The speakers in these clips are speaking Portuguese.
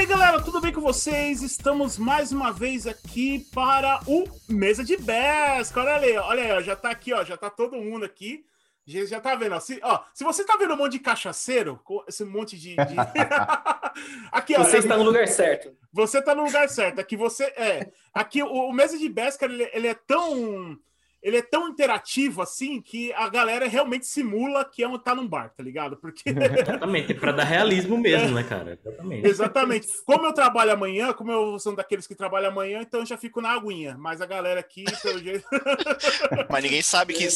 aí, galera, tudo bem com vocês? Estamos mais uma vez aqui para o Mesa de Best. Olha aí, olha aí, já tá aqui, ó, já tá todo mundo aqui. Já, já tá vendo, ó se, ó, se você tá vendo um monte de cachaceiro, esse monte de... de... aqui, ó, você está no lugar certo. Você tá no lugar certo, aqui você... É, aqui o, o Mesa de Best, cara, ele, ele é tão ele é tão interativo assim que a galera realmente simula que é um, tá num bar, tá ligado? Porque. Exatamente, é pra dar realismo mesmo, é. né, cara? Exatamente. Exatamente. Como eu trabalho amanhã, como eu sou daqueles que trabalham amanhã, então eu já fico na aguinha. Mas a galera aqui, pelo jeito. mas ninguém sabe que.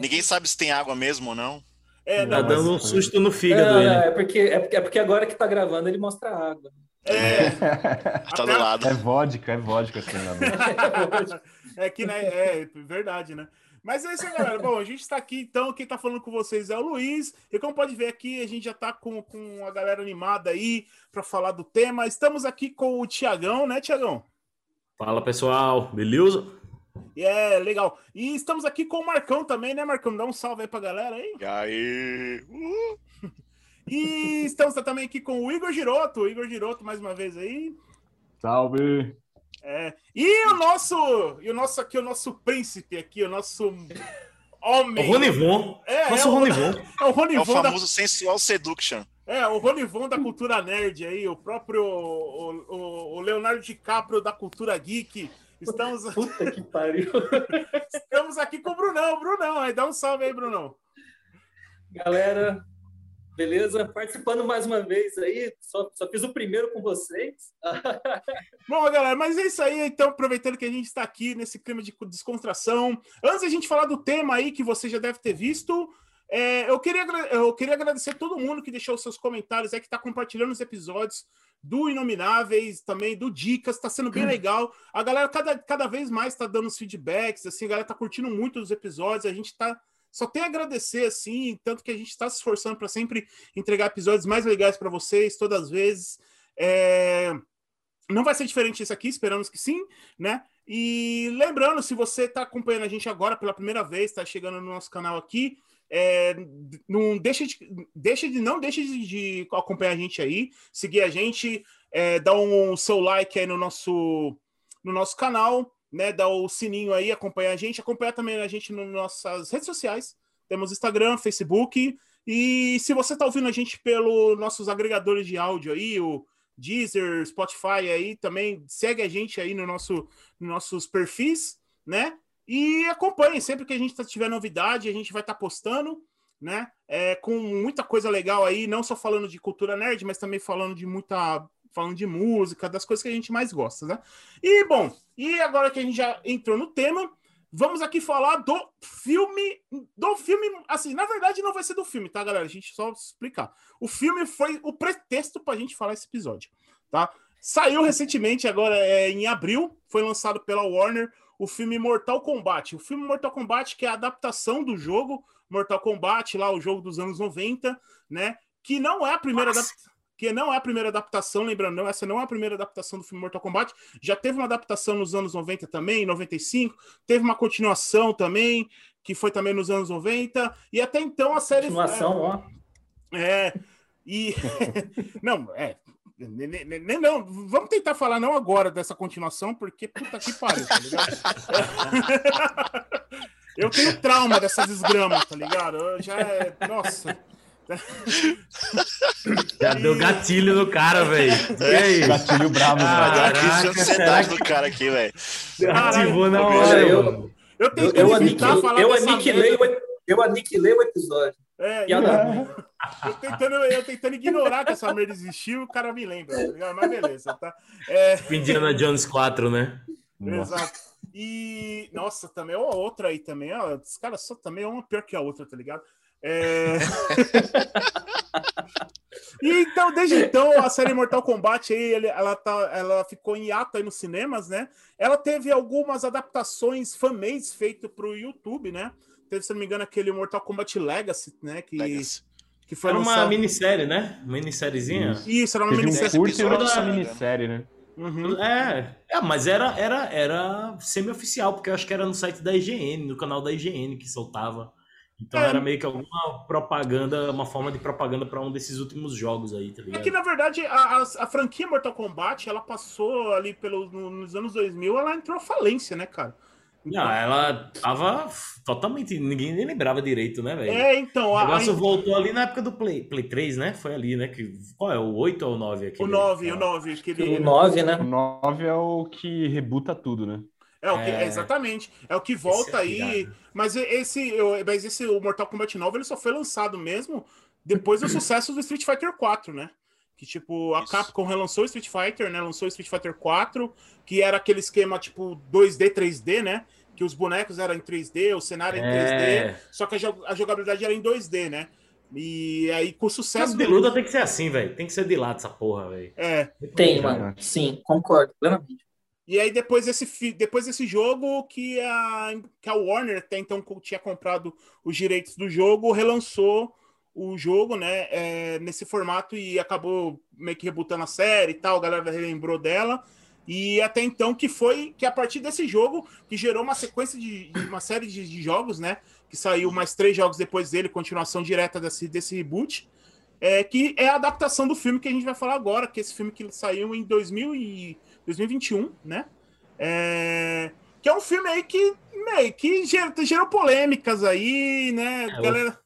ninguém sabe se tem água mesmo ou não. É, não, tá dando um susto no fígado. É, é, porque, é, porque, é porque agora que tá gravando ele mostra água. É. tá do lado. É vodka, é vodka, assim, é vodka. É que, né? É verdade, né? Mas é isso aí, galera. Bom, a gente está aqui, então, quem está falando com vocês é o Luiz. E como pode ver aqui, a gente já está com, com a galera animada aí para falar do tema. Estamos aqui com o Tiagão, né, Tiagão? Fala, pessoal. Beleza? É, legal. E estamos aqui com o Marcão também, né, Marcão? Dá um salve aí pra galera aí. E aí? Uh! E estamos também aqui com o Igor Giroto. Igor Giroto, mais uma vez aí. Salve! É. E o nosso, e o nosso aqui, o nosso príncipe aqui, o nosso homem. O Ronivon. É, nosso é Ronivon. É o Ronivon. É o famoso da... sensual seduction. É, o Ronivon da cultura nerd aí, o próprio o, o, o Leonardo DiCaprio da cultura geek. Estamos. Puta que pariu. Estamos aqui com o Brunão. Brunão, aí dá um salve aí, Brunão. Galera, Beleza? Participando mais uma vez aí, só, só fiz o primeiro com vocês. Bom, galera, mas é isso aí. Então, aproveitando que a gente está aqui nesse clima de descontração, antes a gente falar do tema aí que você já deve ter visto, é, eu, queria, eu queria agradecer a todo mundo que deixou seus comentários, é que está compartilhando os episódios do Inomináveis, também do Dicas, está sendo bem legal. A galera cada, cada vez mais está dando os feedbacks, assim, a galera está curtindo muito os episódios, a gente está só tem a agradecer, assim, tanto que a gente está se esforçando para sempre entregar episódios mais legais para vocês, todas as vezes. É... Não vai ser diferente isso aqui, esperamos que sim, né? E lembrando, se você está acompanhando a gente agora pela primeira vez, está chegando no nosso canal aqui, é, não deixe de, deixe de não deixe de, de, acompanhar a gente aí, seguir a gente, é, dar um seu like aí no nosso no nosso canal, né, dar o sininho aí, acompanhar a gente, acompanhar também a gente nas nossas redes sociais. Temos Instagram, Facebook. E se você está ouvindo a gente pelos nossos agregadores de áudio aí, o Deezer, Spotify aí, também segue a gente aí no nosso, nos nossos perfis, né? E acompanhe sempre que a gente tiver novidade, a gente vai estar tá postando, né? É, com muita coisa legal aí, não só falando de cultura nerd, mas também falando de muita falando de música, das coisas que a gente mais gosta, né? E, bom, e agora que a gente já entrou no tema, vamos aqui falar do filme, do filme, assim, na verdade não vai ser do filme, tá, galera? A gente só explicar. O filme foi o pretexto pra gente falar esse episódio, tá? Saiu recentemente, agora é, em abril, foi lançado pela Warner, o filme Mortal Kombat. O filme Mortal Kombat, que é a adaptação do jogo Mortal Kombat, lá o jogo dos anos 90, né? Que não é a primeira adaptação que não é a primeira adaptação, lembrando, não, essa não é a primeira adaptação do filme Mortal Kombat. Já teve uma adaptação nos anos 90 também, 95, teve uma continuação também, que foi também nos anos 90, e até então a série. Continuação, é, ó. É. E. não, é. Nem, não, vamos tentar falar não agora dessa continuação, porque puta que pariu, tá ligado? Eu tenho trauma dessas desgramas, tá ligado? Eu já é. Nossa. Já deu gatilho no cara, velho. Aí? Gatilho bravo, velho. Que ansiedade do cara aqui, velho. Ativou na hora, eu. Eu, eu, eu, aniquilei, falar eu, aniquilei o, eu aniquilei o episódio. É, eu, eu, tentando, eu tentando ignorar que essa merda existiu, o cara me lembra, tá mas beleza, tá? É... Indiana Jones 4, né? Exato. E, nossa, também, ó, outra aí também, ó, os caras só também é uma pior que a outra, tá ligado? É... e então, desde então, a série Mortal Kombat aí, ela, tá, ela ficou em ato aí nos cinemas, né? Ela teve algumas adaptações fanmades feitas para o YouTube, né? Teve, se não me engano, aquele Mortal Kombat Legacy, né? Que, Legacy. que foi era lançado... uma minissérie, né? Uma minissériezinha. Isso, era uma minissérie. Um curto uma minissérie, né? Uhum. É, é, mas era, era, era semi-oficial, porque eu acho que era no site da IGN, no canal da IGN que soltava Então É. era meio que alguma propaganda, uma forma de propaganda pra um desses últimos jogos aí, tá É ligado? que, na verdade, a, a, a franquia Mortal Kombat, ela passou ali pelos, no- nos anos 2000, ela entrou à falência, né, cara? Não, ela tava totalmente. Ninguém nem lembrava direito, né, velho? É, então, O a, negócio a- voltou ali na época do Play, Play 3, né? Foi ali, né? Que, qual é? O 8 ou o 9 aqui? o 9, o 9, aquele... O 9, né? O 9 é o que rebuta tudo, né? É, o que, É. exatamente. É o que volta Esse é aí. pirado. Mas esse, eu- mas esse o Mortal Kombat 9 ele só foi lançado mesmo depois do sucesso do Street Fighter 4, né? Que tipo, a Isso. Capcom relançou o Street Fighter, né? Lançou o Street Fighter 4, que era aquele esquema tipo 2D, 3D, né? Que os bonecos eram em 3D, o cenário em 3D, É. só que a, jo- a jogabilidade era em 2D, né? E aí, com o Mas sucesso de luta tem que ser assim, velho. Tem que ser de lado essa porra, velho. É, Tem, mano. Sim, concordo plenamente. E aí, depois desse, depois desse jogo, que a, que a Warner até então tinha comprado os direitos do jogo, relançou o jogo, né, é, nesse formato e acabou meio que rebutando a série e tal, a galera relembrou dela. E até então que foi que a partir desse jogo que gerou uma sequência de, de uma série de, de jogos, né, que saiu mais três jogos depois dele, continuação direta desse, desse reboot, é, que é a adaptação do filme que a gente vai falar agora, que é esse filme que saiu em 2000 e 2021, né? É, que é um filme aí que, meio, que gerou, gerou polêmicas aí, né? É, galera,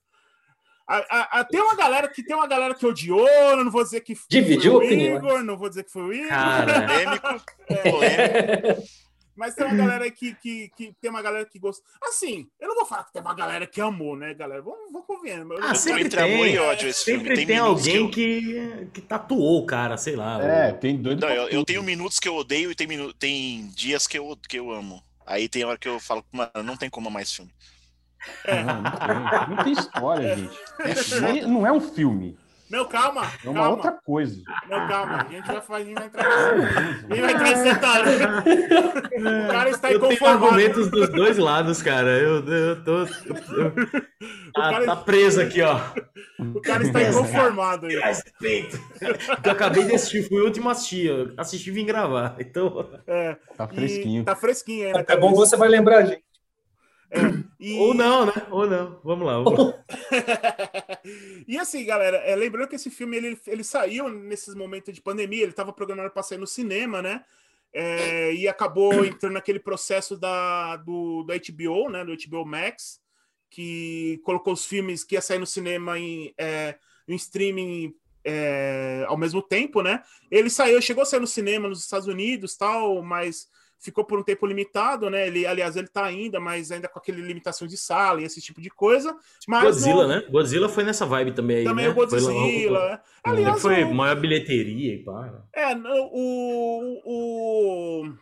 a, a- a- tem uma galera que tem uma galera que odiou, não vou dizer que Dividiu foi o opiniões. Igor, não vou dizer que foi o Igor, Cara, Polêmico, polêmico. mas tem uma galera que, que, que tem uma galera que gosta. Assim, eu não vou falar que tem uma galera que amou, né, galera? Vamos, vamos convencer. Eu Ah, sempre Entre amor tem. e ódio esse filme. sempre tem, minutos que alguém eu- que, que tatuou o cara, sei lá. É, o- tem doido. Não, eu, eu tenho minutos que eu odeio e tem, minu... tem dias que eu, que eu amo. Aí tem hora que eu falo, mano, não tem como amar esse filme. Não, não tem. Não tem história, gente. É foda. Nem- Não é um filme. Não, calma, É uma calma. outra coisa. Não, calma. A gente vai, fazer- a gente vai entrar a gente vai entrar nesse detalhe. O cara está Eu tenho inconformado. argumentos dos dois lados, cara. Eu, eu tô. eu- tá, cara- tá preso aqui, ó. O cara está inconformado aí. Respeito. Porque eu acabei de assistir, fui o último a assistir. Eu assisti e vim gravar. Então. É, Tá e fresquinho. Tá fresquinho aí? É bom que você vai lembrar, gente. E... Ou não, né? Ou não. Vamos lá. Vamos e assim, galera, é, lembrando que esse filme ele, ele saiu nesses momentos de pandemia, ele estava programado para sair no cinema, né? É, e acabou entrando naquele processo da, do, da HBO, né? Do HBO Max, que colocou os filmes que ia sair no cinema em, é, em streaming é, ao mesmo tempo, né? Ele saiu, chegou a sair no cinema nos Estados Unidos, tal, mas ficou por um tempo limitado, né? Ele, aliás, ele tá ainda, mas ainda com aquele limitação de sala e esse tipo de coisa. Mas Godzilla, né? Godzilla foi nessa vibe também aí. Também né? o Godzilla. Foi, né? Aliás, foi o- maior bilheteria e pá. é, o, o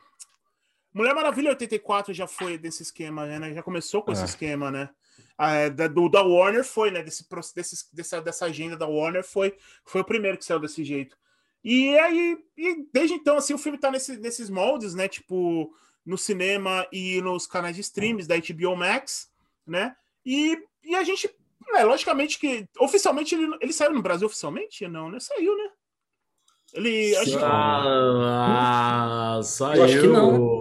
Mulher Maravilha 84 já foi desse esquema, né? Já começou com esse É. esquema, né? Ah, é, da, do, da Warner foi, né? Desse, desse, dessa, dessa agenda da Warner foi, foi o primeiro que saiu desse jeito. E aí, e desde então, assim, o filme tá nesse, nesses moldes, né? Tipo, no cinema e nos canais de streams da HBO Max, né? E, e a gente, é, logicamente que oficialmente ele, ele saiu no Brasil oficialmente? Não, né? Saiu, né? Ele. Acho que, Ah, saiu. Eu acho que não.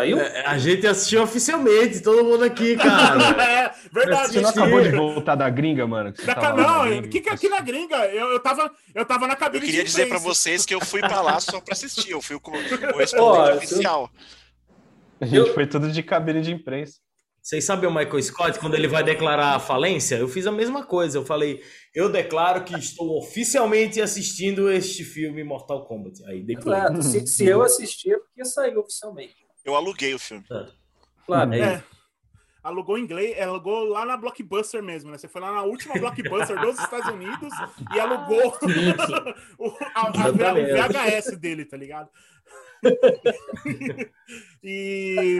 Saiu? É, A gente assistiu oficialmente, todo mundo aqui, cara. é, verdade. Você não gente. acabou de voltar da gringa, mano? Que você Da não, gringa? que, que aqui na gringa, eu, eu, tava, eu tava na Eu cabine queria de dizer pra imprensa. vocês que eu fui pra lá só pra assistir. Eu fui o co- o correspondente oficial. A gente Eu- foi tudo de cabine de imprensa. Vocês sabem o Michael Scott, quando ele vai declarar a falência? Eu fiz a mesma coisa. Eu falei, eu declaro que estou oficialmente assistindo este filme Mortal Kombat. Aí depois. Claro, se, se eu assistir é porque saiu oficialmente. Eu aluguei o filme. Claro. Aí, É. Alugou em inglês, alugou lá na Blockbuster mesmo, né? Você foi lá na última Blockbuster dos Estados Unidos e alugou o, a- a-. VHS dele, tá ligado? e,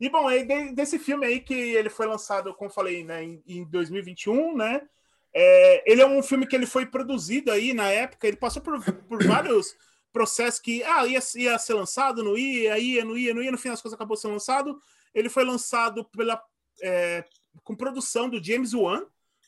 e bom, aí de- desse filme aí que ele foi lançado, como eu falei, né, em, em 2021, né? É, ele é um filme que ele foi produzido aí na época, ele passou por, por vários processos que ah, ia, ia ser lançado, não ia, ia, não ia, não ia, no fim das coisas acabou sendo lançado. Ele foi lançado pela, é, com produção do James Wan,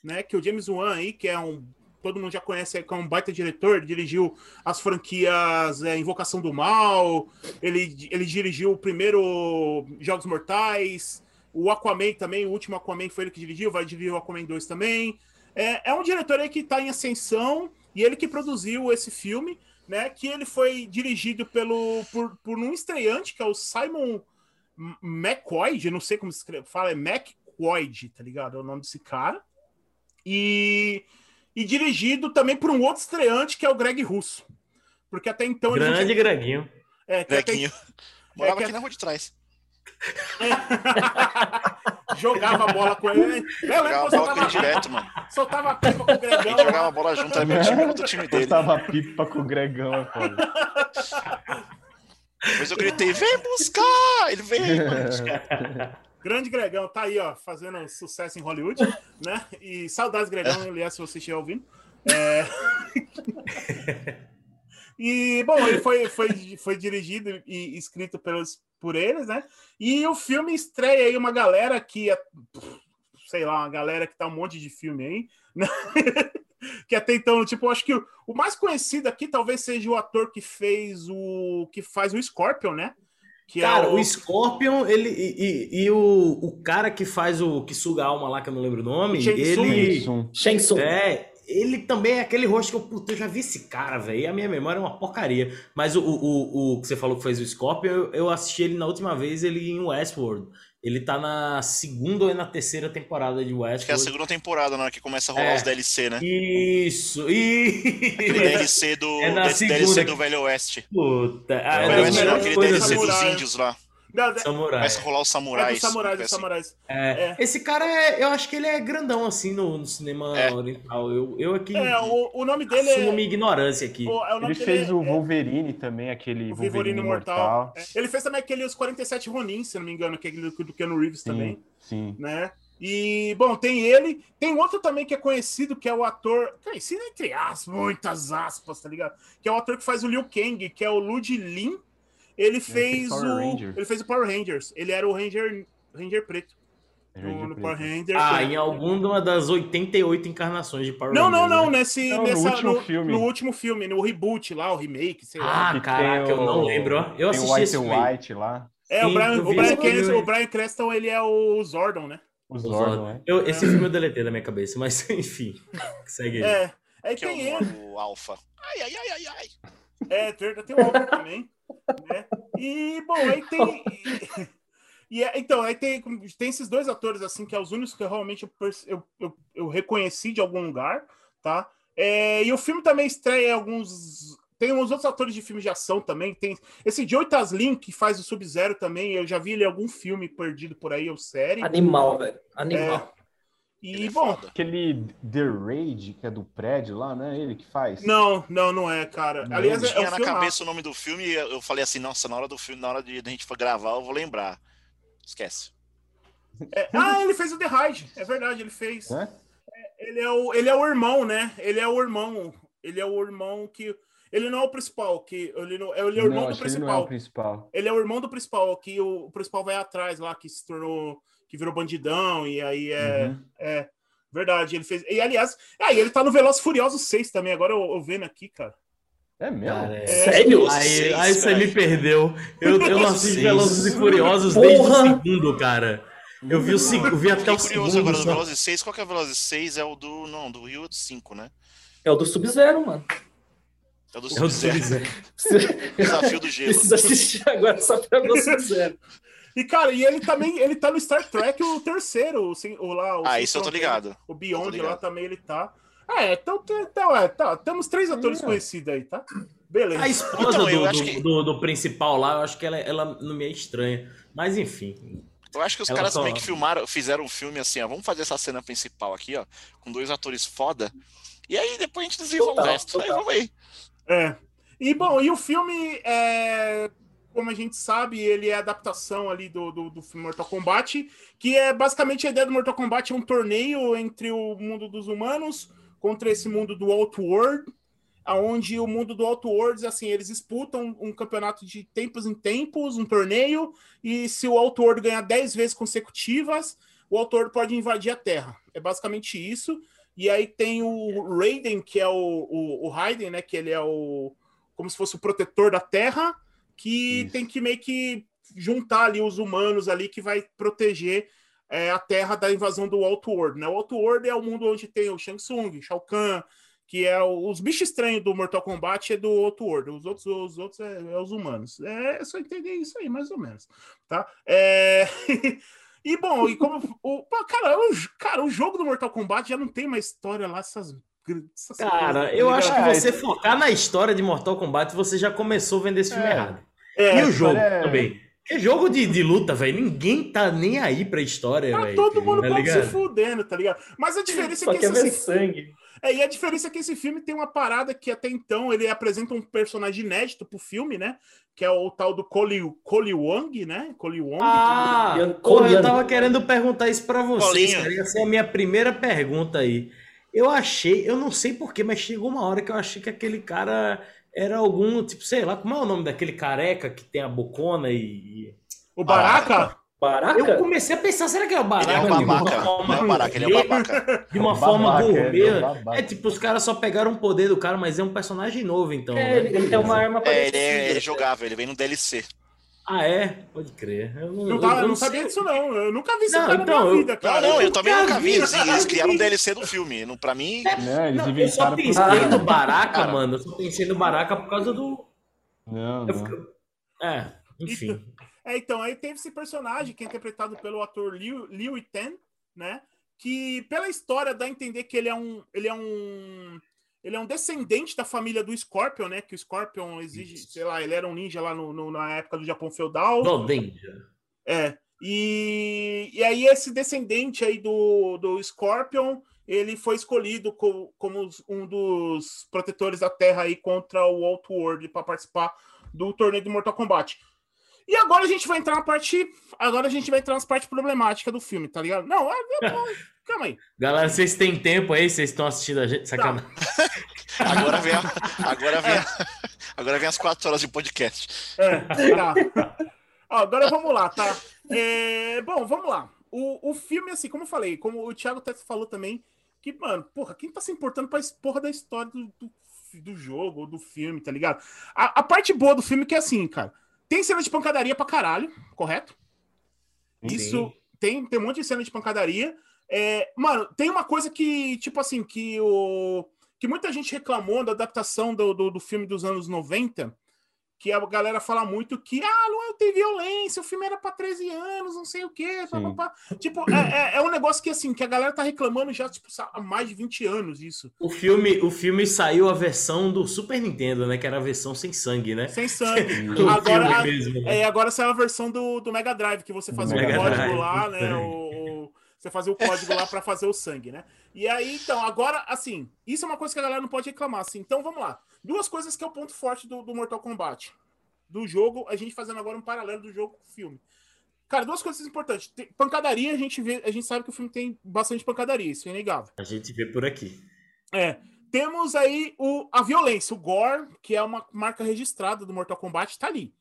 né? Que o James Wan aí, que é um. Todo mundo já conhece, que é um baita diretor, dirigiu as franquias é, Invocação do Mal, ele, ele dirigiu o primeiro Jogos Mortais, O Aquaman também, o último Aquaman foi ele que dirigiu, vai dirigir o Aquaman 2 também. É, é um diretor aí que está em ascensão e ele que produziu esse filme, né? Que ele foi dirigido pelo por, por um estreante, que é o Simon McCoy, não sei como se escreve, fala, é McCoy, tá ligado? É o nome desse cara. E, e dirigido também por um outro estreante, que é o Greg Russo. Porque até então. Grande tinha- Greguinho. É, que até Grequinho. Morava que- aqui na rua de trás. jogava a bola com ele. Eu lembro Jogava que com soltava, direto, mano. soltava a pipa com o A Gregão. gente jogava bola junto, era meu time contra o time dele. Cortava pipa com o Gregão, é foda. Depois eu gritei, vem buscar! Ele veio, mano. Grande Gregão, tá aí, ó, fazendo sucesso em Hollywood, né? E saudades, Gregão, aliás, se você estiver ouvindo. É... e, bom, ele foi, foi, foi dirigido e escrito pelos, por eles, né? E o filme estreia aí uma galera que, é, sei lá, uma galera que tá um monte de filme aí, né? que até então, tipo, eu acho que o, o mais conhecido aqui talvez seja o ator que fez o. que faz o Scorpion, né? Que Cara, é o Scorpion, ele e, e- e o, o cara que faz o que suga a alma lá, que eu não lembro o nome, Shang ele. Shang Tsung. É, ele também é aquele rosto que eu, puta, eu já vi esse cara, velho. E a minha memória é uma porcaria. Mas o, o, o, o que você falou que fez o Scorpion, eu, eu assisti ele na última vez, ele em Westworld. Ele tá na segunda ou na terceira temporada de Acho que é a Westworld. segunda temporada, na hora que começa a rolar É. os DLC, né? Isso, Aquele e DLC do, É na segunda DLC que- do Velho Oeste. Puta, ah, Velho é Velho Oeste não, melhores aquele DLC dos índios lá. Não, é- Samurai. Começa a rolar os É samurais. dos samurais, dos assim. samurais. É, É. Esse cara, é, eu acho que ele é grandão assim no, no cinema É. oriental. Eu, eu aqui É, o, o nome dele assumo é. minha ignorância aqui. o- é Ele fez é- o é Wolverine também, aquele o Wolverine Vivorino Mortal. Mortal. É. Ele fez também aquele Os 47 Ronin, se não me engano, que é aquele do, do Keanu Reeves também, Sim, sim. né? E, bom, tem ele. Tem outro também que é conhecido, que é o ator. Conhecido entre aspas, muitas aspas, tá ligado? Que é o ator que faz o Liu Kang, que é o Lud Lin. Ele fez o. Ele fez o Power Rangers. Ele era o Ranger, Ranger Preto Ranger no, no Preto. Power Ranger. Ah, em alguma das 88 encarnações de Power Não, não, Rangers, não, né? nesse, Não, no nessa, último no, filme. no último filme, no reboot lá, o remake, sei lá. Ah, caraca, eu não o- lembro. ó. Eu o assisti White esse filme. White lá. É, o Sim, Brian, o Brian, esse filme. Cranston, o Brian Cranston, ele é o Zordon, né? O O Zordon, Zordon. né? Eu- esse filme eu deletei da minha cabeça, mas enfim. Segue aí. É. Que é tem o, ele. o Alpha. Ai, ai, ai, ai, ai. É, tem, tem o também. Né? E, bom, aí tem. E, é- então, aí tem, tem esses dois atores, assim, que é os únicos que realmente eu, perce- eu, eu, eu reconheci de algum lugar, tá? É, e o filme também estreia alguns. Tem uns outros atores de filme de ação também. Tem esse Joey Taslin, que faz o Sub-Zero também. Eu já vi ele em algum filme perdido por aí, ou série. Animal, velho. Animal. Ele E, é bom, foda. Aquele The Raid, que é do prédio lá, né? Ele que faz? não, não, não é, cara. Não, Aliás, é, é Tinha um na filme. cabeça o nome do filme e eu falei assim, nossa, na hora do filme, na hora de a gente for gravar, eu vou lembrar. Esquece. ah, ele fez o The Ride. É verdade, ele fez. Né? Ele é o, ele é o irmão, né? Ele é o irmão. Ele é o irmão que. Ele não é o principal, que ele, não, ele é o irmão não, do que ele não é principal. o principal. Ele é o irmão do principal, que o, o principal vai atrás lá, que se tornou. Que virou bandidão, e aí é. Uhum. É. Verdade, ele fez. E aliás, aí ele tá no Velozes Furiosos 6 também, agora eu, eu vendo aqui, cara. É mesmo? Cara, é- Sério? Aí, Seis, aí você me perdeu. Eu, eu não assisto. Velozes e Furiosos Porra! desde o segundo, cara. Eu vi, o, eu vi até o segundo. agora só. Velozes 6. Qual que é o Velozes 6? É o do. Não, do Rio 5, né? É o do Sub-Zero, mano. É o do É Sub-Zero. Sub-Zero. Desafio do Gelo. Precisa assistir agora só pra Sub-Zero. E, cara, e ele também, ele tá no Star Trek, o terceiro, o, sem- o lá. O Ah, isso eu tô ligado. O Beyond ligado. lá também ele tá. Ah, é, então, então é, tá, temos três atores É. conhecidos aí, tá? Beleza. A esposa Então, eu do, acho do, que- do- do principal lá, eu acho que ela, ela não me é estranha. Mas enfim. Eu acho que os Ela caras só- meio que filmaram, fizeram um filme assim, ó. Vamos fazer essa cena principal aqui, ó, com dois atores foda. E aí depois a gente desenvolve o Total, resto. Aí vamos aí. É. E bom, e o filme é. Como a gente sabe, ele é adaptação ali do, do, do Mortal Kombat, que é basicamente a ideia do Mortal Kombat é um torneio entre o mundo dos humanos contra esse mundo do Outworld, aonde o mundo do Outworld, assim, eles disputam um campeonato de tempos em tempos, um torneio, e se o Outworld ganhar 10 vezes consecutivas, o Outworld pode invadir a Terra. É basicamente isso. E aí tem o Raiden, que é o, o, o Raiden, né? Que ele é o. como se fosse o protetor da Terra, que Isso. tem que meio que juntar ali os humanos ali que vai proteger é a terra da invasão do Outworld, né? O Outworld é o mundo onde tem o Shang Tsung, Shao Kahn, que é o, os bichos estranhos do Mortal Kombat é do Outworld, os outros, os outros é, é os humanos. É, é só entender isso aí, mais ou menos, tá? É... e bom, e como o cara, o, cara, o jogo do Mortal Kombat já não tem uma história lá essas essas Cara, eu tá acho que ligado? você focar na história de Mortal Kombat, você já começou a vender esse filme É. errado. É, e o jogo é- também. Porque jogo de, de luta, velho, ninguém tá nem aí pra história, Tá velho. todo mundo tá pouco se ligado? fudendo, tá ligado? Mas a diferença Só é que ver esse, sangue. é, e a diferença é que esse filme tem uma parada que até então ele apresenta um personagem inédito pro filme, né? Que é o tal do Cole, Cole Wong, né? Cole Wong. Ah, Ian porra, eu tava querendo perguntar isso pra vocês. Ia ser a minha primeira pergunta aí. Eu achei, eu não sei porquê, mas chegou uma hora que eu achei que aquele cara era algum, tipo, sei lá, como é o nome daquele careca que tem a bocona e. o Baraka? Baraca? Eu comecei a pensar, será que é o Ele Baraka? é um de uma babaca. forma Não é um babaca, ele é gourmet? babaca. De uma É forma é, gourmet. é. É tipo, os caras só pegaram o poder do cara, mas é um personagem novo, então. É, né? ele, ele tem uma arma É, parecida. ele é, ele é jogável, ele vem no DLC. Ah, é? Pode crer. Eu não, Não, eu- tá, eu eu não sei. sabia disso, não. Eu nunca vi isso Não, então, na eu- minha vida, Não, cara. não, eu também nunca vi. vi, Eles, cara. eles criaram um DLC do filme. Não, pra mim, Né, eles Não, eu só pensei no Baraka, Cara. mano. Eu só pensei no Baraka por causa do. Não, eu não. fico- É, enfim. É, então, aí teve esse personagem que é interpretado pelo ator Liu, Liu Yiten, né? Que pela história dá a entender que ele é um. Ele é um. Ele é um descendente da família do Scorpion, né? Que o Scorpion exige, sei lá, ele era um ninja lá no, no- na época do Japão feudal. Goldenja. É. E, e aí, esse descendente aí do, do Scorpion, ele foi escolhido co- como um dos protetores da Terra aí contra o Outworld para participar do torneio de Mortal Kombat. E agora a gente vai entrar na parte. Agora a gente vai entrar nas partes problemáticas do filme, tá ligado? Não, é, é, calma aí. Galera, vocês têm tempo aí? Vocês estão assistindo a gente? Sacanagem. agora vem, a- agora vem, a- agora vem as quatro horas de podcast. É, tá. Ó, agora vamos lá, tá? É, bom, vamos lá. O, o filme, assim, como eu falei, como o Thiago até falou também, que, mano, porra, quem tá se importando pra porra da história do, do, do jogo ou do filme, tá ligado? A, a parte boa do filme é que é assim, cara. Tem cena de pancadaria pra caralho, correto? Isso tem, tem um monte de cena de pancadaria. É, mano, tem uma coisa que, tipo assim, que o. Que muita gente reclamou da adaptação do, do, do filme dos anos 90, que a galera fala muito que, ah, não tem violência, o filme era pra 13 anos, não sei o quê. pá, pá, pá. Tipo, é, é, é um negócio que, assim, que a galera tá reclamando já, tipo, há mais de 20 anos isso. O filme, o filme saiu a versão do Super Nintendo, né? Que era a versão sem sangue, né? Sem sangue. Agora, mesmo, né? É, agora saiu a versão do, do Mega Drive, que você fazia o código lá, né? o- você fazia o código lá pra fazer o sangue, né? E aí, então, agora, assim, isso é uma coisa que a galera não pode reclamar, assim. Então, vamos lá. Duas coisas que é o ponto forte do, do Mortal Kombat. Do jogo, a gente fazendo agora um paralelo do jogo com o filme. Cara, duas coisas importantes. Tem- pancadaria, a gente vê, a gente sabe que o filme tem bastante pancadaria, isso é inegável. A gente vê por aqui. É. Temos aí o, a violência, o gore, que é uma marca registrada do Mortal Kombat, tá ali.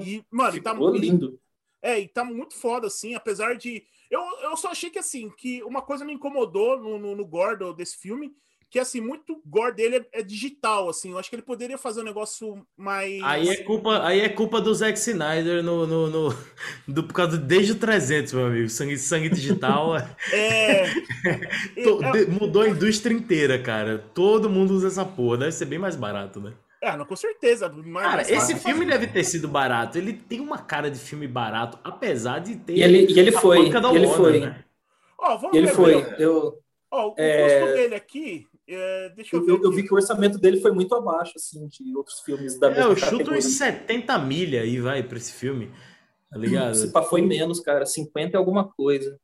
E, mano, tá Ficou lindo. é, e tá muito foda, assim, apesar de. Eu, eu só achei que, assim, que uma coisa me incomodou no, no, no gore do- desse filme, que, assim, muito gore dele é, é digital, assim. Eu acho que ele poderia fazer um negócio mais. Aí é culpa, aí é culpa do Zack Snyder no, no, no- do, por causa do- desde o 300, meu amigo. Sangue, sangue digital É. é, de- mudou a indústria inteira, cara. Todo mundo usa essa porra. Deve ser bem mais barato, né? É, não, com certeza. mas- Cara, esse fácil filme deve ter sido barato. Ele tem uma cara de filme barato, apesar de ter. E ele, e ele a foi. e ele Warner, foi. né? Ó, vamos Ele ver, foi. Eu, Ó, o É, custo dele aqui. é, deixa eu, eu, ver. eu, eu vi que o orçamento dele foi muito abaixo, assim, de outros filmes da É, mesma eu chuto categoria. uns 70 milha aí, vai, pra esse filme. Tá ligado? Se pá, foi menos, cara. 50 é alguma coisa.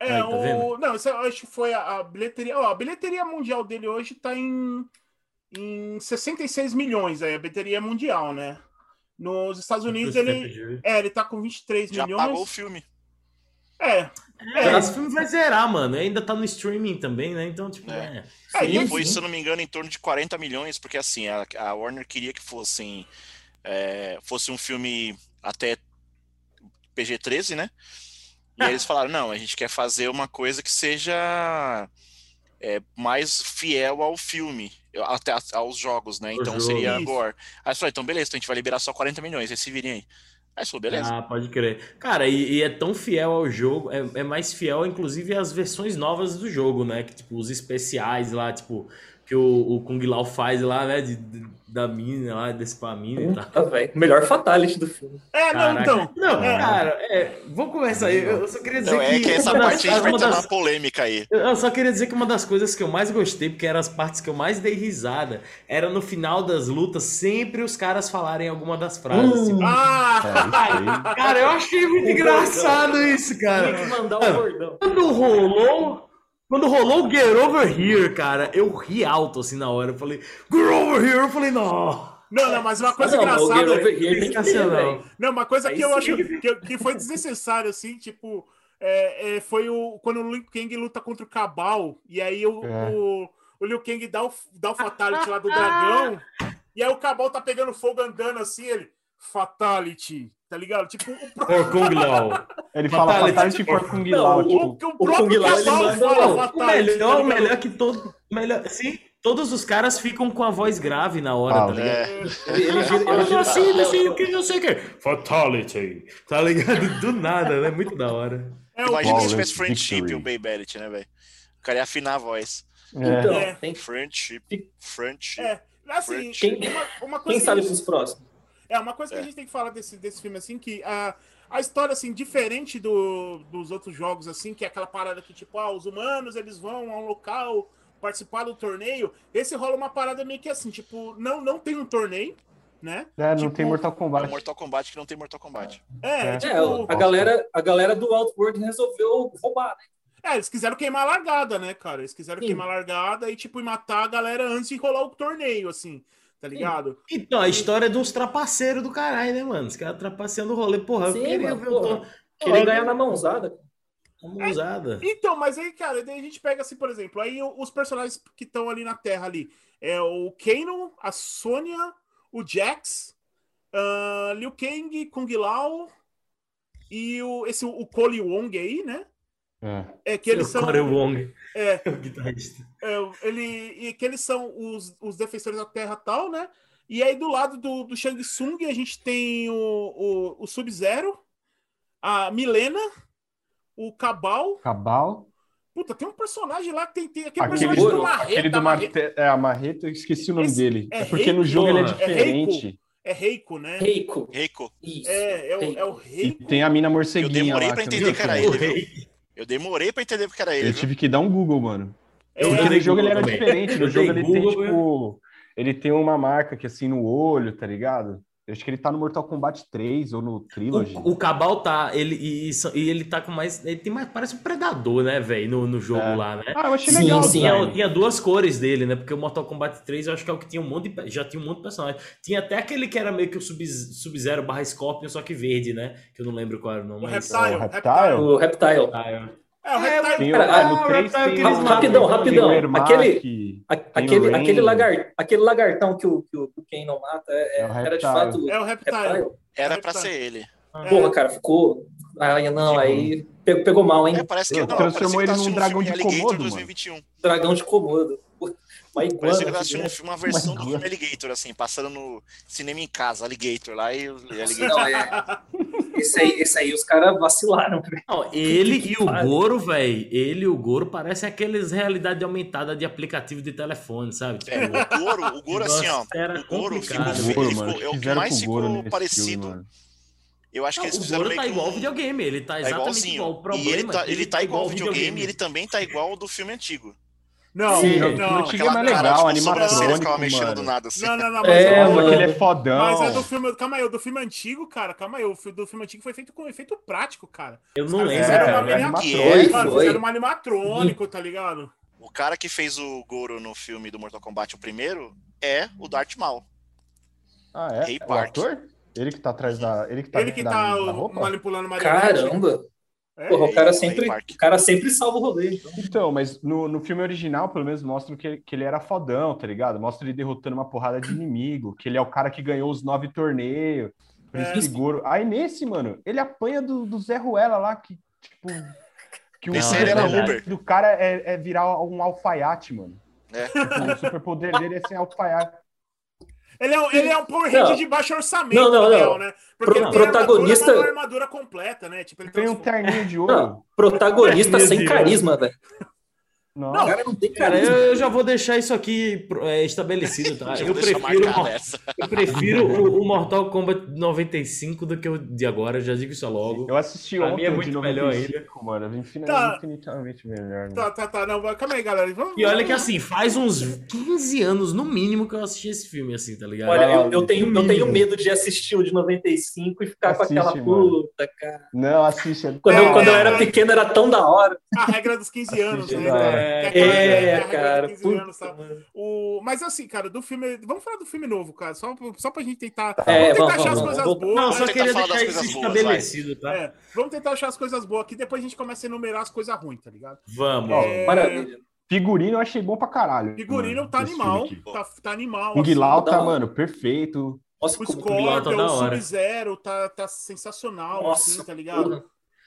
É, tá o... vendo? Não, isso eu acho que foi a, a bilheteria. Ó, a bilheteria mundial dele hoje tá em, em 66 milhões aí, a bilheteria mundial, né? Nos Estados Unidos ele. É, ele tá com 23 Já milhões. pagou o filme. É, É, esse filme vai zerar, mano. Ainda tá no streaming também, né? Então, tipo, É. é. é, foi, sim. se eu não me engano, em torno de 40 milhões, porque assim, a, a Warner queria que fossem, é, fosse um filme até PG-13, né? E aí eles falaram, não, a gente quer fazer uma coisa que seja é, mais fiel ao filme, até aos jogos, né? Então jogos. seria gore. Aí falaram, então beleza, então a gente vai liberar só 40 milhões, aí se virem aí. Aí isso, beleza. Ah, pode crer. Cara, e, e é tão fiel ao jogo, é, é mais fiel, inclusive, às versões novas do jogo, né? Que, tipo, os especiais lá, tipo, que o, o Kung Lao faz lá, né? De, de- da mina lá, desse pra mina e tal. Tá, velho. Melhor fatality do filme. É, não, então. Não, É. cara, é, vamos começar aí. Eu só queria dizer Então é que essa das- parte a gente vai uma ter das- uma polêmica aí. Eu só queria dizer que uma das coisas que eu mais gostei, porque eram as partes que eu mais dei risada, era no final das lutas, sempre os caras falarem alguma das frases. Hum. tipo, Ah! É, cara, eu achei muito engraçado isso, Tinha cara. que mandar o bordão. Quando rolou. Quando rolou o Get Over Here, cara, eu ri alto assim na hora. Eu falei, Get Over Here! Eu falei, não. Não, não, mas uma coisa não, engraçada. Over Here tem que ter, Sensacional. velho. Não, uma coisa Aí que eu sim. acho que, que foi desnecessário, assim, tipo, é, é, foi o, quando o Liu Kang luta contra o Cabal, e aí o, É. o, o Liu Kang dá o, dá o Fatality lá do dragão, e aí o Cabal tá pegando fogo andando assim, ele, Fatality, tá ligado? Tipo, o, pró- Por Kung Lao. Ele fala Fatality. fatality for Kung Não, Lao, o- tipo, o, que o Kung próprio Lao, ele manda- fala Não, o Fatality. melhor, tá o melhor que todo. Melhor, sim, todos os caras ficam com a voz grave na hora, Ah, tá ligado? É, Ele, ele gira, ele Fala gira assim, não sei até o que, não sei o que. Fatality. Tá ligado? Do nada, né? Muito da hora. É, o, imagina se tivesse friendship victory. o Bay né, velho? O cara ia afinar a voz. é. Então, É. tem, Friendship, friendship. é, assim, Quem- uma, uma coisa quem que sabe pros próximos? É, uma coisa que a gente tem que falar desse, desse filme, assim, que a, a história, assim, diferente do, dos outros jogos, assim, que é aquela parada que, tipo, ah, os humanos, eles vão a um local participar do torneio, esse rola uma parada meio que assim, tipo, não, não tem um torneio, né? É, não Tipo, tem Mortal É Kombat. o Mortal Kombat que não tem Mortal Kombat. É, É. tipo, É, a galera, a galera do Outworld resolveu roubar. né? é, eles quiseram queimar a largada, né, cara? Eles quiseram Sim. queimar a largada e, tipo, e matar a galera antes de rolar o torneio, assim, tá ligado? Então, a história é de uns trapaceiros do caralho, né, mano? Os caras trapaceando o rolê. Porra, eu Sim, queria mano, ver porra. o tom. Queria ganhar na mãozada. Uma usada. Então, mas aí, cara, daí a gente pega assim, por exemplo, aí os personagens que estão ali na Terra ali é o Kano, a Sônia, o Jax, ah, Liu Kang, Kung Lao e o, esse, o Cole Wong aí, né? É. É que eles o são. Corey Wong, É, o guitarrista. é, ele, e que eles são os, os defensores da Terra tal, né? E aí do lado do, do Shang Tsung a gente tem o, o, o Sub-Zero, a Milena, o Cabal. Cabal. Puta, tem um personagem lá que tem, tem aquele, Aquele, personagem do do- Marreta. aquele do Marreta. Marreta. É, a Marreta, eu esqueci o nome Esse dele. é É porque no Reiko, jogo ele é. É diferente. É Reiko, né? Reiko. Reiko. Isso. É, é o, é o E Reiko. tem a mina Eu morceguinha demorei lá. pra eu entender não que era sei. ele. Eu demorei pra entender que era ele. Eu viu? tive que dar um Google, mano. Eu Porque no jogo ele Google era também. diferente. No jogo ele tem, Google, tipo. Ele tem uma marca que assim no olho, tá ligado? Eu acho que ele tá no Mortal Kombat 3 ou no Trilogy. O, o Cabal tá, ele, e, isso- e ele tá com mais. Ele tem mais. Parece um predador, né, velho, no, no jogo É. lá, né? Ah, eu achei Sim, legal. sim, Tinha, design. tinha duas cores dele, né? Porque o Mortal Kombat 3 eu acho que é o que tinha um monte de. Já tinha um monte de personagem. Tinha até aquele que era meio que o Sub- Sub-Zero barra Scorpion, só que verde, né? Que eu não lembro qual era o nome. O Reptile. o Reptile. O Reptile. Ah, é. É, o Reptile. O, Cara, ah, no ah, 3 tá, tem aqueles o- rapidão, tem o rapidão. Ermac, Aquele- A- Aquele, aquele, lagar, aquele lagartão que o, que o, que Ken não mata é- É era de fato É o Reptile. Reptile. Era pra ser ele. Porra, cara, ficou. Aí não, aí pegou, pegou mal, hein? É, parece que Eu não, transformou parece que ele tá num dragão um de Komodo, mano. 2021. Dragão de Komodo. Uma Parecia que iguana. ele tá assistindo um gigante. filme, uma versão do iguana. filme Alligator, assim, passando no cinema em casa, Alligator lá e o e Alligator. Não, é. Esse aí, esse aí os caras vacilaram. Não, ele Que e o pariu. Goro, velho. Ele e o Goro parecem aqueles realidade aumentada de aplicativo de telefone, sabe? Tipo, É, o Goro, o Goro assim, ó. O Goro ficou, complicado. Goro, ficou- mano, é o que mais o Goro ficou parecido. filme. Eu acho que Não, eles o fizeram Goro meio tá que igual um- ao videogame, ele tá Tá exatamente igualzinho. igual. O problema e ele tá, é que ele tá igual ao ao videogame, e ele também tá igual ao do filme antigo. Não, Sim, não, o não. antigo é mais cara, legal, tipo, sobrancelha ficava animatrônico, mexendo mano. do nada, assim. Não, não, não, mas, É, é, Pô, mano. que ele é fodão. mas é do filme. Calma aí, o do filme antigo, cara. Calma aí, o do filme antigo foi feito com efeito prático, cara. Eu não lembro, fizeram cara. uma é animatrônico. mano, fizeram um animatrônico, tá ligado? O cara que fez o Goro no filme do Mortal Kombat, o primeiro, é o Darth Maul. Ah, é? Ray o Park. ator? Ele que tá atrás da. Ele que tá, Ele que da, tá da o- roupa? manipulando marionete. Caramba! É, Porra, o cara sempre, o cara sempre salva o rolê. Então. Então, mas no, no filme original, pelo menos, mostram que, que ele era fodão, tá ligado? Mostra ele derrotando uma porrada de inimigo, que ele é o cara que ganhou os nove torneios. Por É. que Goro. Aí nesse, mano, ele apanha do, do Zé Ruela lá, que, tipo. Que o Uber. do cara é, é virar um alfaiate, mano. É. Tipo, o superpoder dele é ser alfaiate. Ele é, um- ele é um Power Ranger Não. de baixo orçamento, Não, não, na não. real, né? Porque Pro- ele tem protagonista- armadura, armadura completa, né? Tipo, ele Tem um terninho de ouro. Não, protagonista sem carisma, velho. Não, O cara não tem Cara, eu, eu já vou deixar isso aqui é, estabelecido, tá? Eu prefiro, eu prefiro o, o Mortal Kombat 95 do que o de agora, já digo isso logo. Eu assisti Pra mim ontem é o muito de melhor 95, mano. Infin- Tá. Infinitamente melhor. mano. Tá, tá, tá. Não, calma aí, galera. Vamos, E olha que assim, faz uns 15 anos no mínimo que eu assisti esse filme, assim, tá ligado? Olha, eu, eu tenho, eu tenho medo de assistir o de 95 e ficar Assiste, com aquela mano. puta, cara. Não, assiste. é- Quando, É, eu, quando eu é, era é. pequeno era tão da hora. A regra dos 15 anos, Assiste, né? É, É, regra cara. dos 15 Puta, anos, tá? O... Mas assim, cara, do filme. Vamos falar do filme novo, cara. Só, só pra gente tentar. É, vamos tentar vamos, achar as vamos, coisas vamos. boas. Não, só queria deixar isso coisas boas, estabelecido, tá? É, vamos tentar achar as coisas boas aqui, depois a gente começa a enumerar as coisas ruins, tá ligado? Vamos. É, Maravilha. Figurino eu achei bom pra caralho. Figurino mano, tá animal. Tá, tá animal. O Guilau assim, tá, mano, perfeito. Nossa, O tá Scorpion, da o. Sub-Zero tá, tá sensacional, Nossa, assim, tá ligado? porra.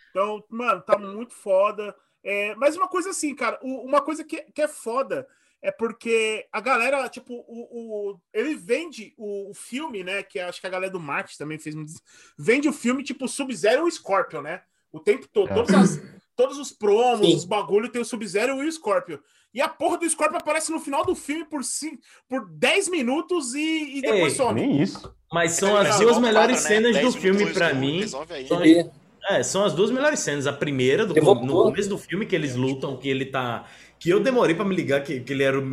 Então, mano, tá muito foda. É, mas uma coisa assim, cara, o- uma coisa que, que é foda é porque a galera, tipo, o, o- ele vende o, o filme, né? Que acho que a galera do marketing também fez muito. Vende o filme tipo Sub-Zero e o Scorpion, né? O tempo todo. É. As- todos os promos, Sim. os bagulho tem o Sub-Zero e o Scorpion. E a porra do Scorpion aparece no final do filme por, cin- por 10 minutos e, e depois Ei, some. Nem isso. Mas são É, as é, duas melhores né? cenas do 10 filme tu mim. resolve aí. São- É, são as duas melhores cenas. A primeira, do, no começo do filme, que eles lutam, que ele tá. Que eu demorei pra me ligar que, que ele era o,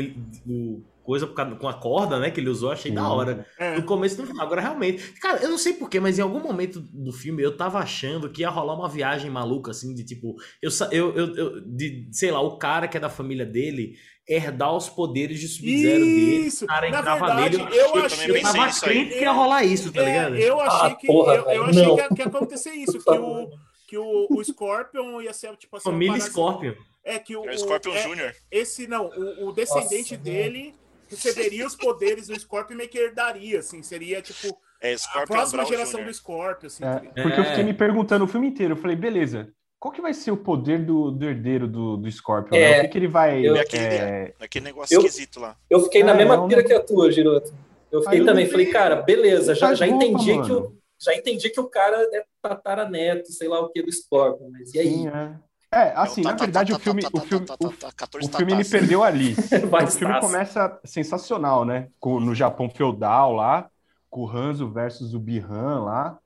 o coisa com a corda, né? Que ele usou, achei da Sim. hora. É. No começo do final. Agora, realmente. Cara, eu não sei porquê, mas em algum momento do filme eu tava achando que ia rolar uma viagem maluca, assim, de tipo. Eu, eu, eu- de, sei lá, o cara que é da família dele herdar os poderes de Sub-Zero dele. O cara Na entrava verdade, nele. eu achei- achei. também Eu tava crente que ia rolar isso, tá É, ligado? eu achei Ah, que porra, eu, eu achei que ia, que ia acontecer isso, que o que o, o Scorpion ia ser tipo assim, Família parada- Scorpion. É que o, É o Scorpion é, Jr. esse não, o, o descendente Nossa, dele receberia os poderes do Scorpion e meio que herdaria, assim, seria tipo É a próxima Brown geração Jr. do Scorpion, assim. É, tá porque eu É. fiquei me perguntando o filme inteiro. Eu falei, beleza, qual que vai ser o poder do, do herdeiro do, do Scorpion? É, né? O que, que ele vai. eu- É aquele, é, aquele negócio Eu- esquisito lá. Eu fiquei na É, mesma não- pira que a tua, Giroto. Eu fiquei Aí eu também, não falei, cara, beleza, já, já roupa, entendi que o, já entendi que o cara é tataraneto, sei lá o que do Scorpion, mas e aí? Sim, é. É, assim, É o na verdade, o filme, o filme, o, 14 o filme ele perdeu ali. O filme começa sensacional, né? No Japão feudal lá, com o Hanzo versus o Bihan lá.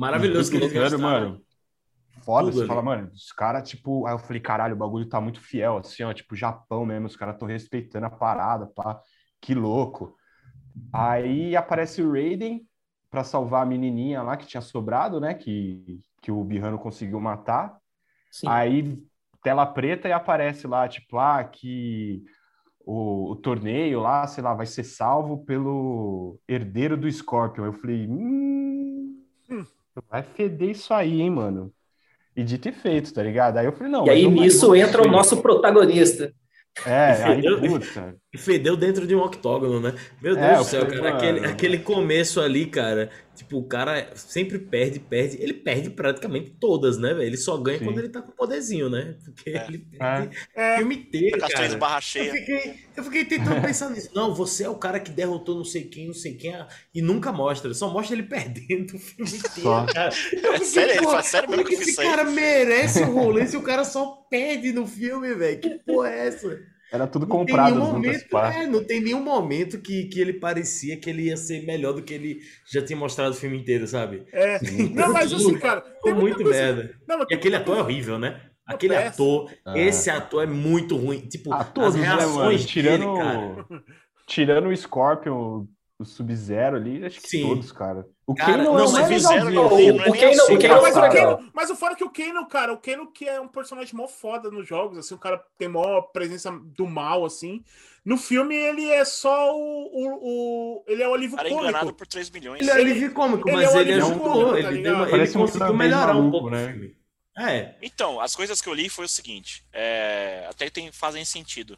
Maravilhoso que lutando, gastaram. mano. Foda, Tudo você ali. fala, mano, os caras, tipo, aí eu falei, caralho, o bagulho tá muito fiel, assim, ó, tipo, Japão mesmo, os caras tão respeitando a parada, pá, que louco. Aí aparece o Raiden pra salvar a menininha lá que tinha sobrado, né, que, que o Bihano conseguiu matar. Sim. Aí, tela preta e aparece lá, tipo, ah, que o, o torneio lá, sei lá, vai ser salvo pelo herdeiro do Scorpion. Eu falei, hum, vai feder isso aí, hein, mano. E dito e feito, tá ligado? Aí eu falei, não. E aí nisso entra o nosso protagonista. É, aí, puta. E fedeu dentro de um octógono, né? Meu Deus É, do eu céu, cara. Aquele, mano. aquele começo ali, cara. Tipo, o cara sempre perde, perde. Ele perde praticamente todas, né, velho? Ele só ganha Sim. quando ele tá com poderzinho, né? Porque É. ele É. perde É, o filme inteiro, Tá cara. barra Eu cheia. fiquei, eu fiquei tentando pensar nisso. Não, você é o cara que derrotou não sei quem, não sei quem, e nunca mostra. Só mostra ele perdendo o filme inteiro, Só. cara. É sério, ele fala sério mesmo como que eu que esse cara merece o rolê se o cara só perde no filme, velho? Que porra é essa? Era tudo Não tem comprado lutas, momento, é, não tem nenhum momento que, que ele parecia que ele ia ser melhor do que ele já tinha mostrado o filme inteiro, sabe? é. Não, mas assim, cara, tem muito coisa- merda. Não, E aquele ator é horrível, né? Aquele péssimo. ator, Ah. esse ator é muito ruim. Tipo, Ah, todos, as né, reações Tirando, dele, cara. tirando o Scorpion, o Sub-Zero ali, acho que Sim. todos, cara. O Cara, Kano não, é legalzinho. não, o- não é o nem Kano- assim, o Kano- Não, mas, o. Kano, mas o fora é que o Kano, cara, o Kano que é um personagem mó foda nos jogos, assim, o cara tem maior presença do mal, assim. No filme ele é só o. o, o- ele é o alívio cara é enganado cômico. por 3 milhões. Ele é alívio cômico, ele mas é um ele ajudou. cômico, tá ele, uma- ele um conseguiu melhorar um pouco né? o filme. É, Então, as coisas que eu li foi o seguinte, é, até tem, fazem sentido.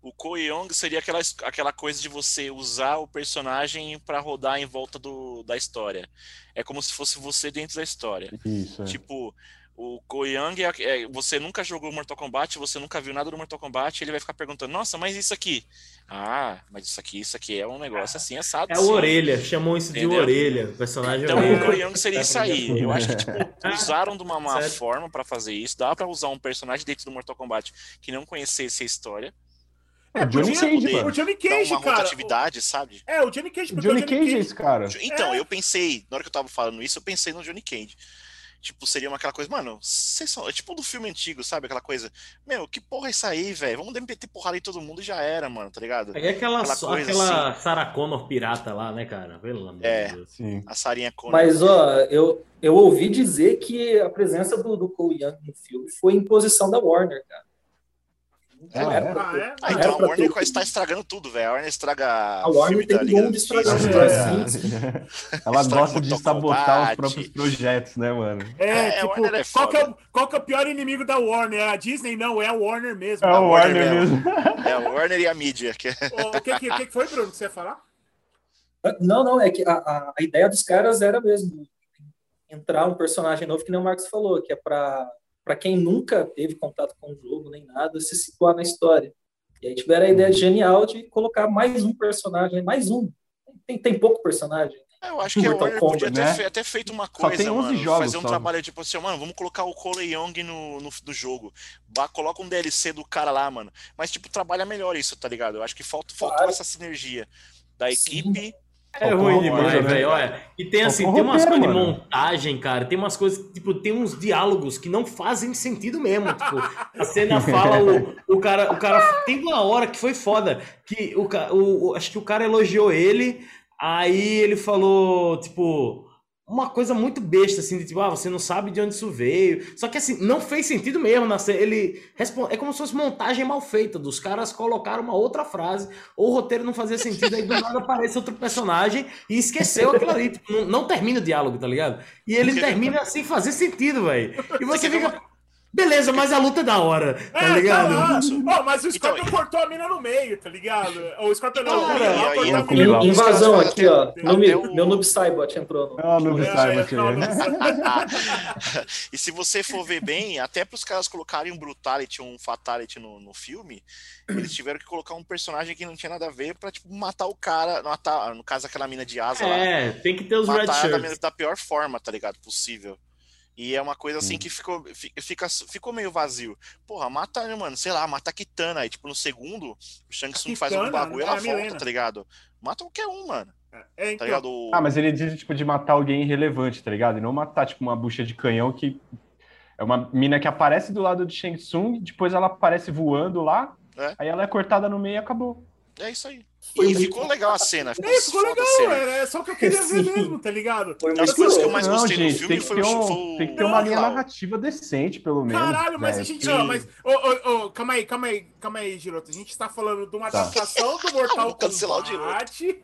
O Ko Young seria aquela, aquela coisa de você usar o personagem pra rodar em volta do, da história. É como se fosse você dentro da história. Isso, é. Tipo, O Go Young é, é- você nunca jogou Mortal Kombat, você nunca viu nada do Mortal Kombat, ele vai ficar perguntando, nossa, mas isso aqui? Ah, mas isso aqui, isso aqui é um negócio assim, assado. É sim." o Orelha, chamou isso de Entendeu? Orelha. O personagem Então, o Orelha. Go Young seria isso aí. Eu acho que, tipo, usaram de uma má sério? forma pra fazer isso. Dá pra usar um personagem dentro do Mortal Kombat que não conhecesse a história. É, Johnny podia Cage, poder. O mano. Johnny Cage, uma cara. rotatividade, sabe? É, o Johnny Cage. O porque Johnny Cage é esse cara. Então, É. eu pensei, na hora que eu tava falando isso, eu pensei no Johnny Cage. Tipo, seria uma aquela coisa, mano, vocês são. É tipo do filme antigo, sabe? Aquela coisa, meu, que porra é isso aí, velho? Vamos meter porrada em todo mundo e já era, mano, tá ligado? É aquela, Aquela só- coisa aquela Sarah Connor pirata lá, né, cara? Pelo amor É. de Deus. Sim. A Sarinha Connor. Mas, ó, eu, eu ouvi dizer que a presença do, do Cole Young no filme foi imposição da Warner, cara. Ah, é? pra Ah, ter- é? Ah, então a Warner ter- está estragando tudo, velho. A Warner estraga A Warner tem Isso, os é. bracinhos. Ela Estraga gosta de sabotar Kombat. os próprios projetos, né, mano? É, É, tipo, é qual, que é qual que é o pior inimigo da Warner? É a Disney? Não, é a Warner mesmo. É A Warner Warner mesmo. mesmo. É a Warner e a mídia. Que... é O, que, que, que que foi, Bruno, que você ia falar? Não, não, é que a, a, a ideia dos caras era mesmo entrar um personagem novo, que nem o Marcos falou, que é para para quem nunca teve contato com o jogo nem nada, se situar na história. E aí tiveram a ideia genial de colocar mais um personagem, mais um. Tem, tem pouco personagem. Eu acho que a Mortal Warner Kombat, podia ter, né? fe- até feito uma coisa, tem 11 mano. jogos fazer um só. trabalho tipo assim, mano, vamos colocar o Cole Young no, no, no jogo. Ba- Coloca um DLC do cara lá, mano. Mas, tipo, trabalha melhor isso, tá ligado? Eu acho que falta, faltou Claro. essa sinergia da Sim. É ruim roteiro, demais, né, velho. Olha, e tem assim, tem umas roteiro, coisas de montagem, cara. Tem umas coisas, tipo, tem uns diálogos que não fazem sentido mesmo. Tipo, a cena fala, o, o cara, o cara. Tem uma hora que foi foda. Que o, o- acho que o cara elogiou ele. Aí ele falou, tipo, uma coisa muito besta, assim, de tipo, ah, você não sabe de onde isso veio. Só que assim, não fez sentido mesmo. Na cena. Ele responde, é como se fosse montagem mal feita. Dos caras colocaram uma outra frase, ou o roteiro não fazia sentido, aí do nada aparece outro personagem e esqueceu aquilo ali. Tipo, não, não termina o diálogo, tá ligado? E ele termina sem fazer sentido, velho. E você fica. Beleza, mas a luta é da hora, tá É, ligado? tá, ó, mas o Então, Scorpion cortou a mina no meio, tá ligado? O Scorpion não, o Cara. Invasão aqui, ó. até o- meu Noob Saibot entrou no. Ah, no É, Cyber não, não, e se você for ver bem, até para os caras colocarem um Brutality ou um Fatality no, no filme, eles tiveram que colocar um personagem que não tinha nada a ver pra, tipo, matar o cara, matar, no caso, aquela mina de asa lá. É, tem que ter os red matar da, shirts. da pior forma, tá ligado? Possível. E é uma coisa assim Sim. que ficou, fi- fica, ficou meio vazio. Porra, mata, mano, sei lá, mata a Kitana. Aí, tipo, no segundo, o Shang Tsung faz um bagulho e é ela a volta, Milena. tá ligado? Mata qualquer um, mano. É, Tá então, ligado? O- Ah, mas ele diz, tipo, de matar alguém irrelevante, tá ligado? E não matar, tipo, uma bucha de canhão que... É uma mina que aparece do lado de Shang Tsung, depois ela aparece voando lá, É. aí ela é cortada no meio e acabou. É isso aí. Foi e muito- ficou legal a cena. Ficou, é, ficou legal, cena. é, é só o que eu queria ver Sim. mesmo, tá ligado? Foi Uma das coisas que eu mais não, gostei gente, do filme tem que, foi ter o, um- foi tem que ter uma linha narrativa decente, pelo menos. Caralho, mas né? a gente. Porque- ó, mas. Ô, ô, ô, calma aí, calma aí, calma aí, Giroto. A gente tá falando de uma Tá. adaptação do Mortal Vou cancelar o Kombat.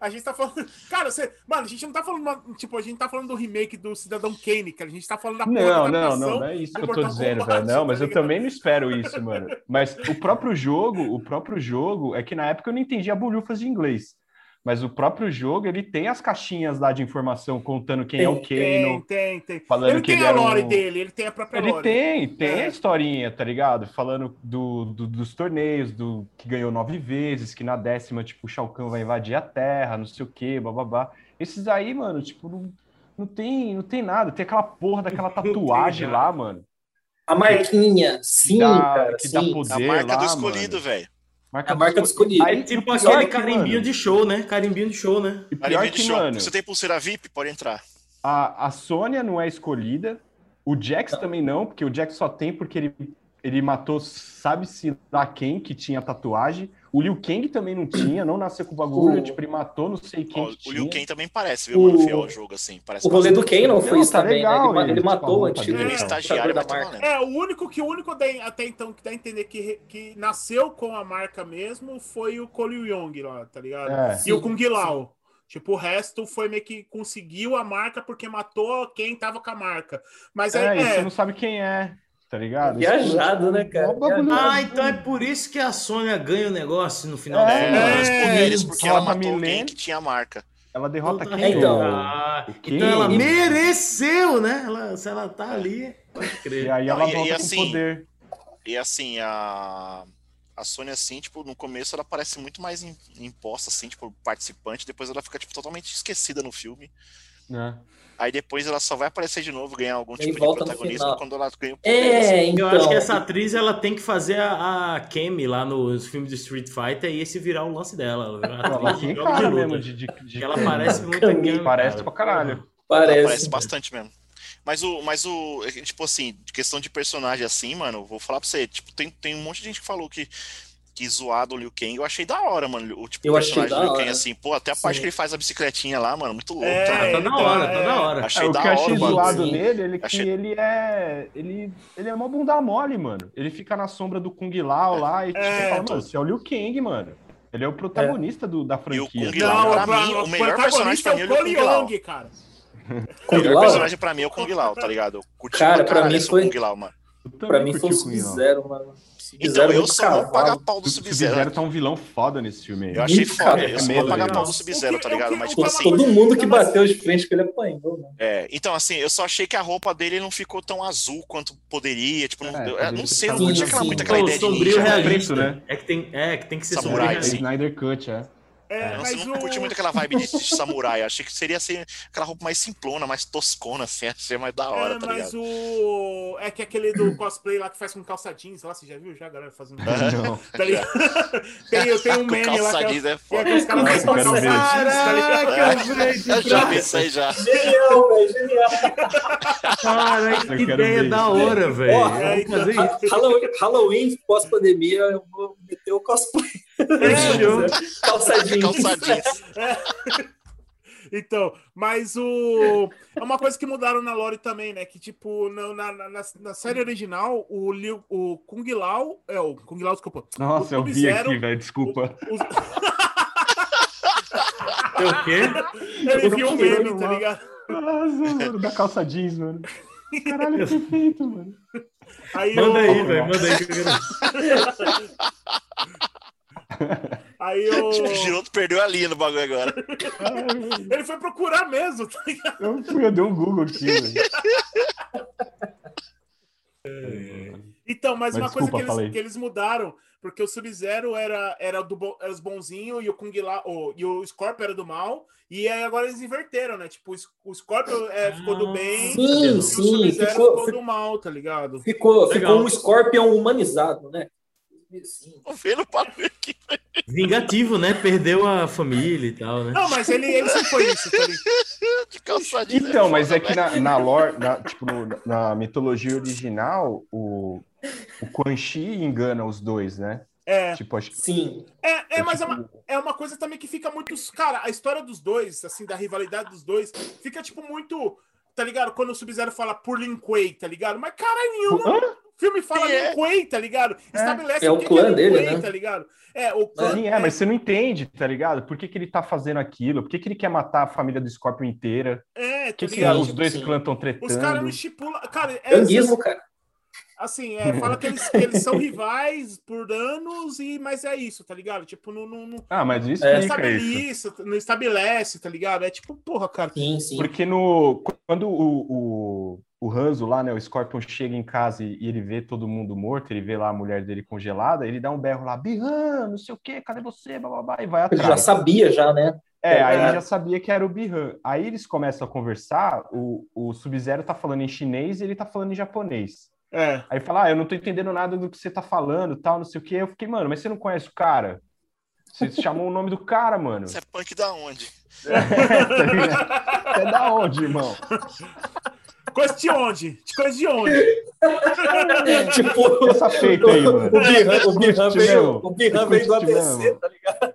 A gente tá falando. Cara, você. Mano, a gente não tá falando. Tipo, a gente tá falando do remake do Cidadão Kane, cara. A gente tá falando da Não, não, não, não é isso que eu tô dizendo, velho. Não, tá mas eu ligado? também não espero isso, mano. Mas o próprio jogo, o próprio jogo, é que na época eu não entendia bolhufas de inglês. Mas o próprio jogo, ele tem as caixinhas lá de informação contando quem é o Tem, Kano. tem, tem. falando Ele que tem ele a lore um- dele, ele tem a própria Ele lore. tem, tem É. a historinha, tá ligado? Falando do, do- dos torneios, do que ganhou nove vezes, que na décima, tipo, o Shao Kahn vai invadir a Terra, não sei o quê, bababá. Esses aí, mano, tipo, não, não, tem, não tem nada. Tem aquela porra daquela tatuagem lá, mano. A marquinha, sim, dá- cara, que dá sim. poder. A marca lá, do escolhido, mano. velho. A marca do escolhido. Aí, Tipo aquele é que, carimbinho mano, de show, né? Carimbinho de show, né? e pior que, show. mano, Você tem pulseira VIP? Pode entrar. a, a Sônia não é escolhida, o Jax também não, porque o Jax só tem porque ele, ele matou sabe-se lá quem que tinha tatuagem. O Liu Kang também não tinha, não nasceu com o bagulho, O- tipo, ele matou não sei quem o. Liu Kang também parece, viu, O- mano? Fiel ao jogo, assim. Parece O rolê do. Kane não foi isso tá também, né? legal Ele, ma- ele, ele tipo, matou o antigo dele, Ele é estagiário, da marca. valendo. É, o único que o único até então que dá a entender que, que nasceu com a marca mesmo foi o Cole Young lá, tá ligado? É. E o Sim, Kung Lao. Tipo, o resto foi meio que conseguiu a marca porque matou quem tava com a marca. Mas É, aí, é, você não sabe quem é, tá ligado? Viajado, né, cara? Bagulho- Viajado. Ah, então é por isso que a Sônia ganha o negócio no final É, os É, poderes porque ela matou alguém Milene. que tinha a marca. ela derrota quem? Então. Ah, então ela mereceu, né? Ela, se ela tá ali, pode E crer. aí ela e- volta e com assim, poder. E assim, a. A Sony, assim, tipo, no começo ela parece muito mais im- imposta, assim, tipo, participante, depois ela fica, tipo, totalmente esquecida no filme. Né? Aí depois ela só vai aparecer de novo, ganhar algum E tipo de protagonismo quando ela ganha o poder. assim. É, então. Eu acho que essa atriz ela tem que fazer a, a Kemi lá nos filmes do Street Fighter e esse virar o lance dela. Ela de tem de mesmo de, de, de Ela parece muito a Kami, Parece cara. pra caralho. Ela Parece. Parece bastante mesmo. Mas o, mas o, é tipo assim, de questão de personagem assim, mano, vou falar pra você, tipo, tem, tem um monte de gente que falou que, que zoado o Liu Kang, eu achei da hora, mano, o tipo, Eu achei personagem da do Liu Kang, hora. assim, pô, até a parte Sim. que ele faz a bicicletinha lá, mano, muito louco, É, tá ligado? tá da hora, tá da hora. Achei É, o da que eu hora achei bagulho. zoado Sim. nele, ele que Achei- ele é. Ele, ele é uma bunda mole, mano. Ele fica na sombra do Kung Lao lá e tipo, É, fala, tô- mano, você é o Liu Kang, mano. Ele é o protagonista do, da E o franquia. Kung tá Lao, ligado? pra mim, o melhor personagem pra mim é o Kung Lao. Cara. O melhor personagem pra mim é o Kung Lao, tá ligado? Eu curti Cara, pra mim foi- Kung Lao, mano. Pra mim foi o curti Kung Lao. Sub-Zero, mano. Então, eu só vou pagar pau do O Sub-Zero. Sub-Zero tá um vilão foda nesse filme aí. Eu achei Muito foda, eu só É vou mesmo, pagar legal. pau do Sub-Zero, que- tá ligado? que- Mas, tipo que- assim, Todo mundo que bateu de frente com ele apanhou, né? É, então assim, eu só achei que a roupa dele não ficou tão azul quanto poderia, tipo, não, É, eu- poderia não sei, não tinha aquela, muito aquela ideia de sombrio ninja, né? realista, preto, né? É que tem, é, que tem que ser Samurai, sombrio É realista. Snyder Cut, é. É, Eu não, mas não o... curti muito aquela vibe de, de samurai, achei que seria assim, aquela roupa mais simplona, mais toscona, assim, achei mais da hora, É, tá mas ligado? o. É que aquele do cosplay lá que faz com calça jeans lá, você já viu já, a galera fazendo. Não. Tá ligado? tem, eu tenho um Com meme lá calça é, jeans é que é foda. os caras fazem com calça jeans, tá ligado? Caraca, Eu já vi isso aí já. Genial, velho, genial. Caralho, que Eu ideia da hora, velho. É, então- Halloween pós-pandemia, eu vou meter o cosplay. Calça jeans. Calça jeans. Então, mas o. É uma coisa que mudaram na Lore também, né? Que, tipo, na, na, na, na série original, o, Liu, o Kung Lao. É, o Kung Lao, desculpa. Nossa, O eu vi aqui, velho, desculpa. Os- É o quê? ele viu um meme, tá ligado? Nossa, mano, da calça jeans, mano. Caralho, é perfeito, mano. Aí Manda o- aí, velho, manda aí. que eu Aí o. O Giroto perdeu a linha no bagulho agora. Ele foi procurar mesmo, tá ligado? Eu fui, eu dei um Google aqui, velho. Então, mas, Mas uma coisa desculpa, que falei. eles, que eles mudaram, porque o Sub-Zero era, era, do, era os bonzinhos e o Kung Lao, e o Scorpio era do mal, e aí agora eles inverteram, né? Tipo, o Scorpio é, ficou do bem Sim, e o Sub-Zero ficou, ficou do mal, tá ligado? ficou, Legal. ficou um Scorpion humanizado, né? Sim. Tô vendo o bagulho aqui. Vingativo, né? Perdeu a família e tal, né? Não, mas ele, ele sempre foi isso, tá? De calça jeans. Então, mas é que na, na lore, na, tipo, na mitologia original, o, o Quan Chi engana os dois, né? É, Tipo, acho que. Sim. é, é mas é tipo, uma, é uma coisa também que fica muito. Cara, a história dos dois, assim, da rivalidade dos dois, fica, tipo, muito. Tá ligado? Quando o Sub-Zero fala por Lin Kuei, tá ligado? Mas caralho nenhuma. Hã? O filme fala Quem é? Kuei, tá ligado? Estabelece É o que clã que Lin dele, né? tá ligado? É, o clã. Sim, é, mas você não entende, tá ligado? Por que, que ele tá fazendo aquilo? Por que, que ele quer matar a família do Scorpion inteira? É, Por que, tá que ligado? os dois sim. clãs estão Os caras tretando? não estipulam. Cara, é, Tanguismo, cara. Assim, é, fala que eles, que eles são rivais por anos, e, mas é isso, tá ligado? Tipo, não, não, não, Ah, mas isso É. não isso. estabelece, não estabelece, tá ligado? É tipo, porra, cara. Sim, sim. Porque no, quando o, o, o Hanzo lá, né, o Scorpion chega em casa e, e ele vê todo mundo morto, ele vê lá a mulher dele congelada, ele dá um berro lá, Bihan, não sei o quê, cadê você? Blá, blá, blá, e vai Ele já atrás. sabia, já, né? É, aí É. ele já sabia que era o Bihan. Aí eles começam a conversar, o, o Sub-Zero tá falando em chinês e ele tá falando em japonês. É. Aí fala, ah, eu não tô entendendo nada do que você tá falando, tal, não sei o quê. Eu fiquei, mano, mas você não conhece o cara? Você chamou o nome do cara, mano. Você é punk da onde? Tá ligado? Você é da onde, irmão? Coisa de onde? De coisa de onde? tipo, Essa feita aí, mano. o Curte veio, o veio do ABC, mesmo? tá ligado?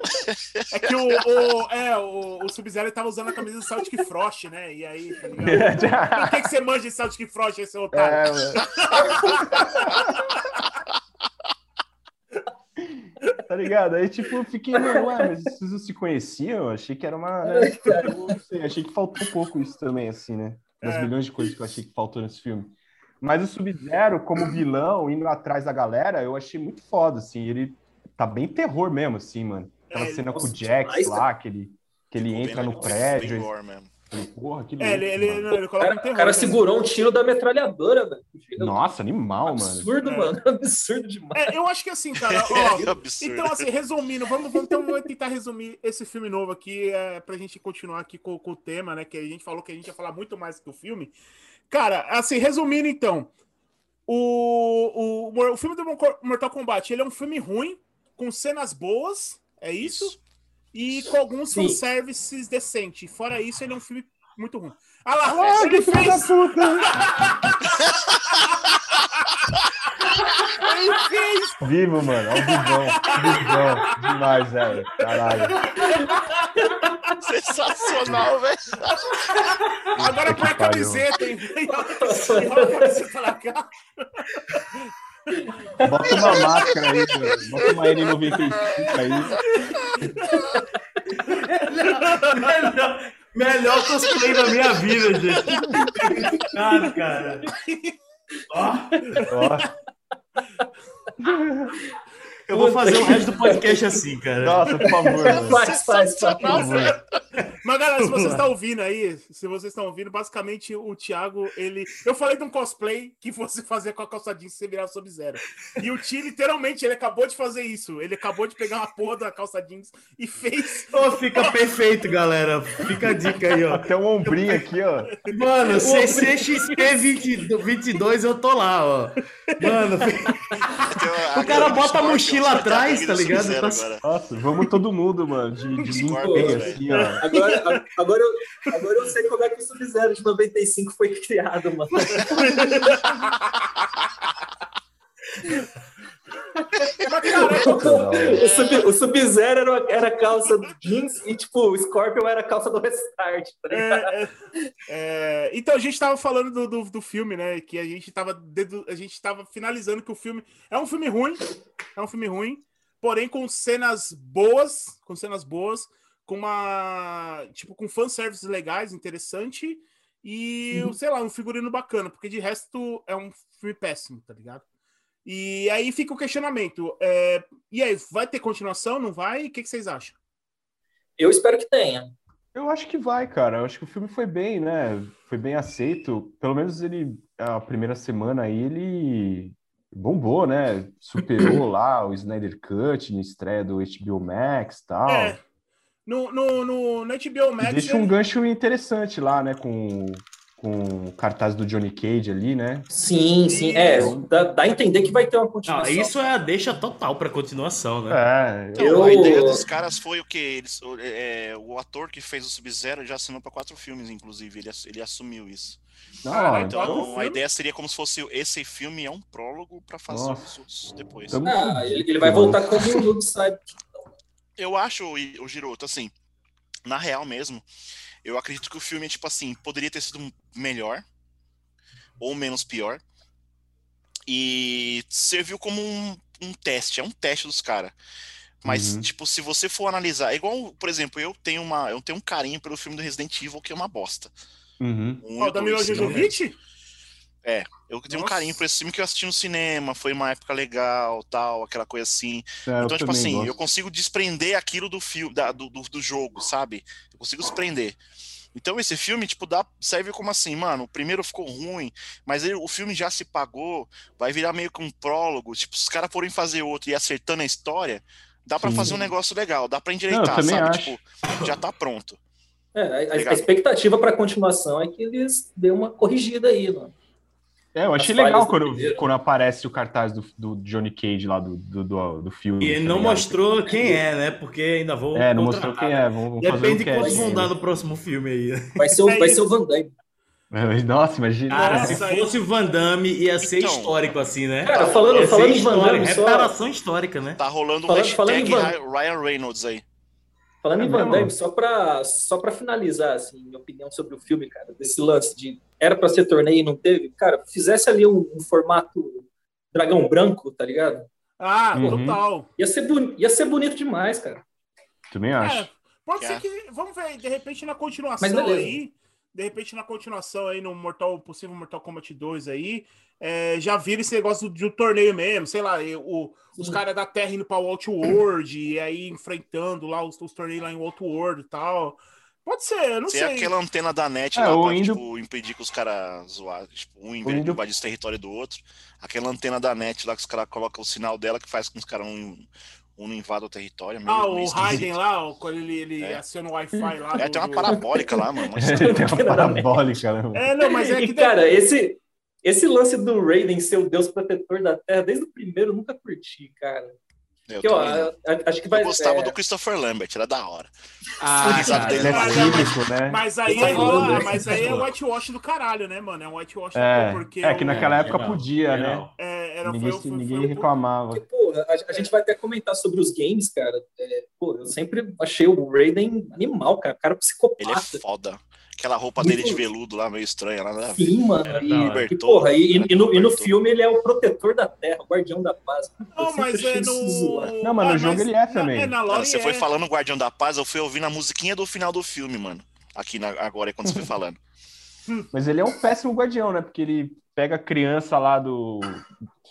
É que o, o, é, o, o Sub-Zero tava usando a camisa do Celtic Frost, né? E aí, tá ligado? Por que, que você manja de Celtic Frost, esse otário? É. Tá ligado? Aí, tipo, fiquei, mano, ué, mas vocês não se conheciam? Eu achei que era uma. Né? Eu não sei, achei que faltou um pouco isso também, assim, né? Das É. milhões de coisas que eu achei que faltou nesse filme. Mas o Sub-Zero, como vilão, indo atrás da galera, eu achei muito foda, assim. Ele tá bem terror mesmo, assim, mano. Aquela É, cena com o Jax demais, lá, que ele, Que ele entra no prédio. ele-. Porra, que É, ele, ele, ele O cara, um cara né? segurou um tiro da metralhadora, velho. Nossa, animal, mano. Absurdo, É. mano. Absurdo demais. É, eu acho que assim, cara, Que ó. absurdo. Então, assim, resumindo, vamos, vamos, então, vamos tentar resumir esse filme novo aqui, é, pra gente continuar aqui com, com o tema, né? Que a gente falou que a gente ia falar muito mais que o filme. Cara, assim, resumindo então, o, o, o filme do Mortal Kombat, ele é um filme ruim, com cenas boas, é isso? Isso. E com alguns Sim. fanservices decentes. Fora isso, ele é um filme muito ruim. Ah lá, Ah, ele que filho da fez... puta! Ele fez... Vivo, mano. Ao vivão. Vivão. Demais, velho. Caralho. Sensacional, velho. Agora que põe a camiseta, hein? Enrola a camiseta na cara. Bota uma máscara aí, velho. Bota uma N95 aí. melhor, melhor cosplay da minha vida, gente. Cara, cara. Ó, Ó. eu vou fazer o resto do podcast assim, cara. Nossa, por favor. Faz, faz, faz. Por favor. Mas, galera, se vocês estão ouvindo aí, se vocês estão ouvindo, basicamente o Thiago, ele. Eu falei de um cosplay que você fazia com a calça jeans se você virar Sub-Zero. E o Ti, literalmente, ele acabou de fazer isso. Ele acabou de pegar uma porra da calça jeans e fez. Ô, fica perfeito, galera. Fica a dica aí, ó. Até um ombrinho aqui, ó. Mano, CCXP 20, 22 eu tô lá, ó. Mano, O cara bota a mochila atrás, tá ligado? Tá- Nossa, vamos todo mundo, mano. De, de velho. assim, ó. Agora, agora, eu, agora eu sei como é que o Sub-Zero de 95 foi criado, mano. O Sub- O Sub-Zero era, era calça do jeans e, tipo, o Scorpion era calça do Restart, tá? É, é, é, então a gente tava falando do, do, do filme, né? Que a gente tava dedu- a gente tava finalizando que o filme é um filme ruim, é um filme ruim, porém com cenas boas, com cenas boas, com uma tipo com fanservice legais, interessante e sei lá um figurino bacana, porque de resto é um filme péssimo, tá ligado? E aí fica o questionamento. é, e aí, vai ter continuação? Não vai? O que, que vocês acham? Eu espero que tenha. Eu acho que vai, cara. Eu acho que o filme foi bem, né? Foi bem aceito. Pelo menos ele, a primeira semana aí, ele bombou, né? Superou lá o Snyder Cut na estreia do HBO Max e tal. É, no, no, no, no HBO E Max. deixa um ele- gancho interessante lá, né? Com, com o cartaz do Johnny Cage ali, né? Sim, sim. É, dá, dá a entender que vai ter uma Não, continuação. isso é a deixa total pra continuação, né? É, Então, Eu- A ideia dos caras foi o que eles, o- é, o ator que fez o Sub-Zero já assinou para quatro filmes, inclusive. Ele, ele assumiu isso. não, Cara, então, Então, a ideia seria como se fosse esse filme é um prólogo para fazer Nossa. os outros depois. Ah, ele, ele vai voltar como o Noob Sabe. Eu acho, o Giroto, assim, na real mesmo, eu acredito que o filme, tipo assim, poderia ter sido melhor ou menos pior. E serviu como um, um teste, é um teste dos caras. Mas, Uhum. tipo, se você for analisar, é igual, por exemplo, eu tenho uma, eu tenho um carinho pelo filme do Resident Evil, que é uma bosta. Uhum. Um Ó, e o da Mila dois, se não Jojovic? Eu tenho um Nossa. carinho por esse filme que eu assisti no cinema, foi uma época legal, tal, aquela coisa assim. É, Então, tipo assim, gosto. eu consigo desprender aquilo do filme, da- do, do, do jogo, sabe? Eu consigo desprender. Então, esse filme, tipo, dá, serve como assim, mano, o primeiro ficou ruim, mas ele- o filme já se pagou, vai virar meio que um prólogo, tipo, se os caras forem fazer outro e acertando a história, dá pra Sim. fazer um negócio legal, dá pra Não, endireitar, também sabe? acho. Tipo, já tá pronto. É, a- a, Legal. a expectativa para continuação é que eles dêem uma corrigida aí, mano. É, eu achei legal do quando, quando aparece o cartaz do, do Johnny Cage lá do, do, do, do filme. E ele tá não ligado? mostrou quem é, né? Porque ainda vou. É, não mostrou quem né? é. Vamos, vamos fazer Depende um de quantos vão dar no próximo filme aí. Vai ser o, vai ser o Van Damme. Nossa, imagina. Cara, se fosse o Van Damme, ia ser Então. histórico assim, né? Cara, falando, falando em Van Damme, só, reparação histórica, né? Tá rolando um Falando- falando em Van- Ry- Ryan Reynolds aí. falando É em Van? Damme, só pra, só pra finalizar, assim, minha opinião sobre o filme, cara, desse lance de era pra ser torneio e não teve, cara, fizesse ali um, um formato dragão branco, tá ligado? Ah, Uhum. total. Ia ser, boni- ia ser bonito demais, cara. Também acho. É, pode É. ser que. Vamos ver, de repente, na continuação aí. de repente na continuação aí no Mortal, possível Mortal Kombat 2 aí, é, já vira esse negócio de um torneio mesmo, sei lá, o, os caras da Terra indo pra Outworld e aí enfrentando lá os, os torneios lá em Outworld e tal. Pode ser, eu não Tem sei. aquela antena da net É, lá pra, indo- tipo, impedir que os caras zoar, tipo, um invadir o território do outro. Aquela antena da net lá que os caras colocam o sinal dela que faz com que os caras um, um não invadam o território. é meio- Ah, meio o esquisito. Raiden lá, quando ele, ele É. aciona o Wi-Fi lá. É, do- tem uma parabólica lá, mano. mas- Tem uma parabólica, né? mano? É, não, mas é E, que. cara, esse, esse lance do Raiden ser o deus protetor da Terra, desde o primeiro, eu nunca curti, cara. Eu, ó, a- a- acho que vai. Eu gostava é, do Christopher Lambert, era da hora. Ah, cara, dele Ele é cínico, né? Mas aí, tô é, né? mas aí é whitewash do caralho, né, mano? É um whitewash É, porque é que o- naquela É, época podia, né? é, era, Ninguém, foi, foi, ninguém foi um- reclamava. Porque, pô, a, a gente vai até comentar sobre os games, cara. É, pô, eu sempre achei o Raiden animal, cara. Cara Ele é psicopata. foda. Aquela roupa dele de veludo lá, meio estranha. Lá, né? Sim, mano. Era E, da hora. e, porra, e, e no, e no filme ele é o protetor da Terra, o guardião da paz. Não, mas é no. Não, mas no Ah, jogo ele é também. Na, é, na Cara, Lore você foi é. falando Guardião da Paz, eu fui ouvindo a musiquinha do final do filme, mano. Aqui na- agora, quando você foi falando. Mas ele é um péssimo guardião, né? Porque ele pega a criança lá do.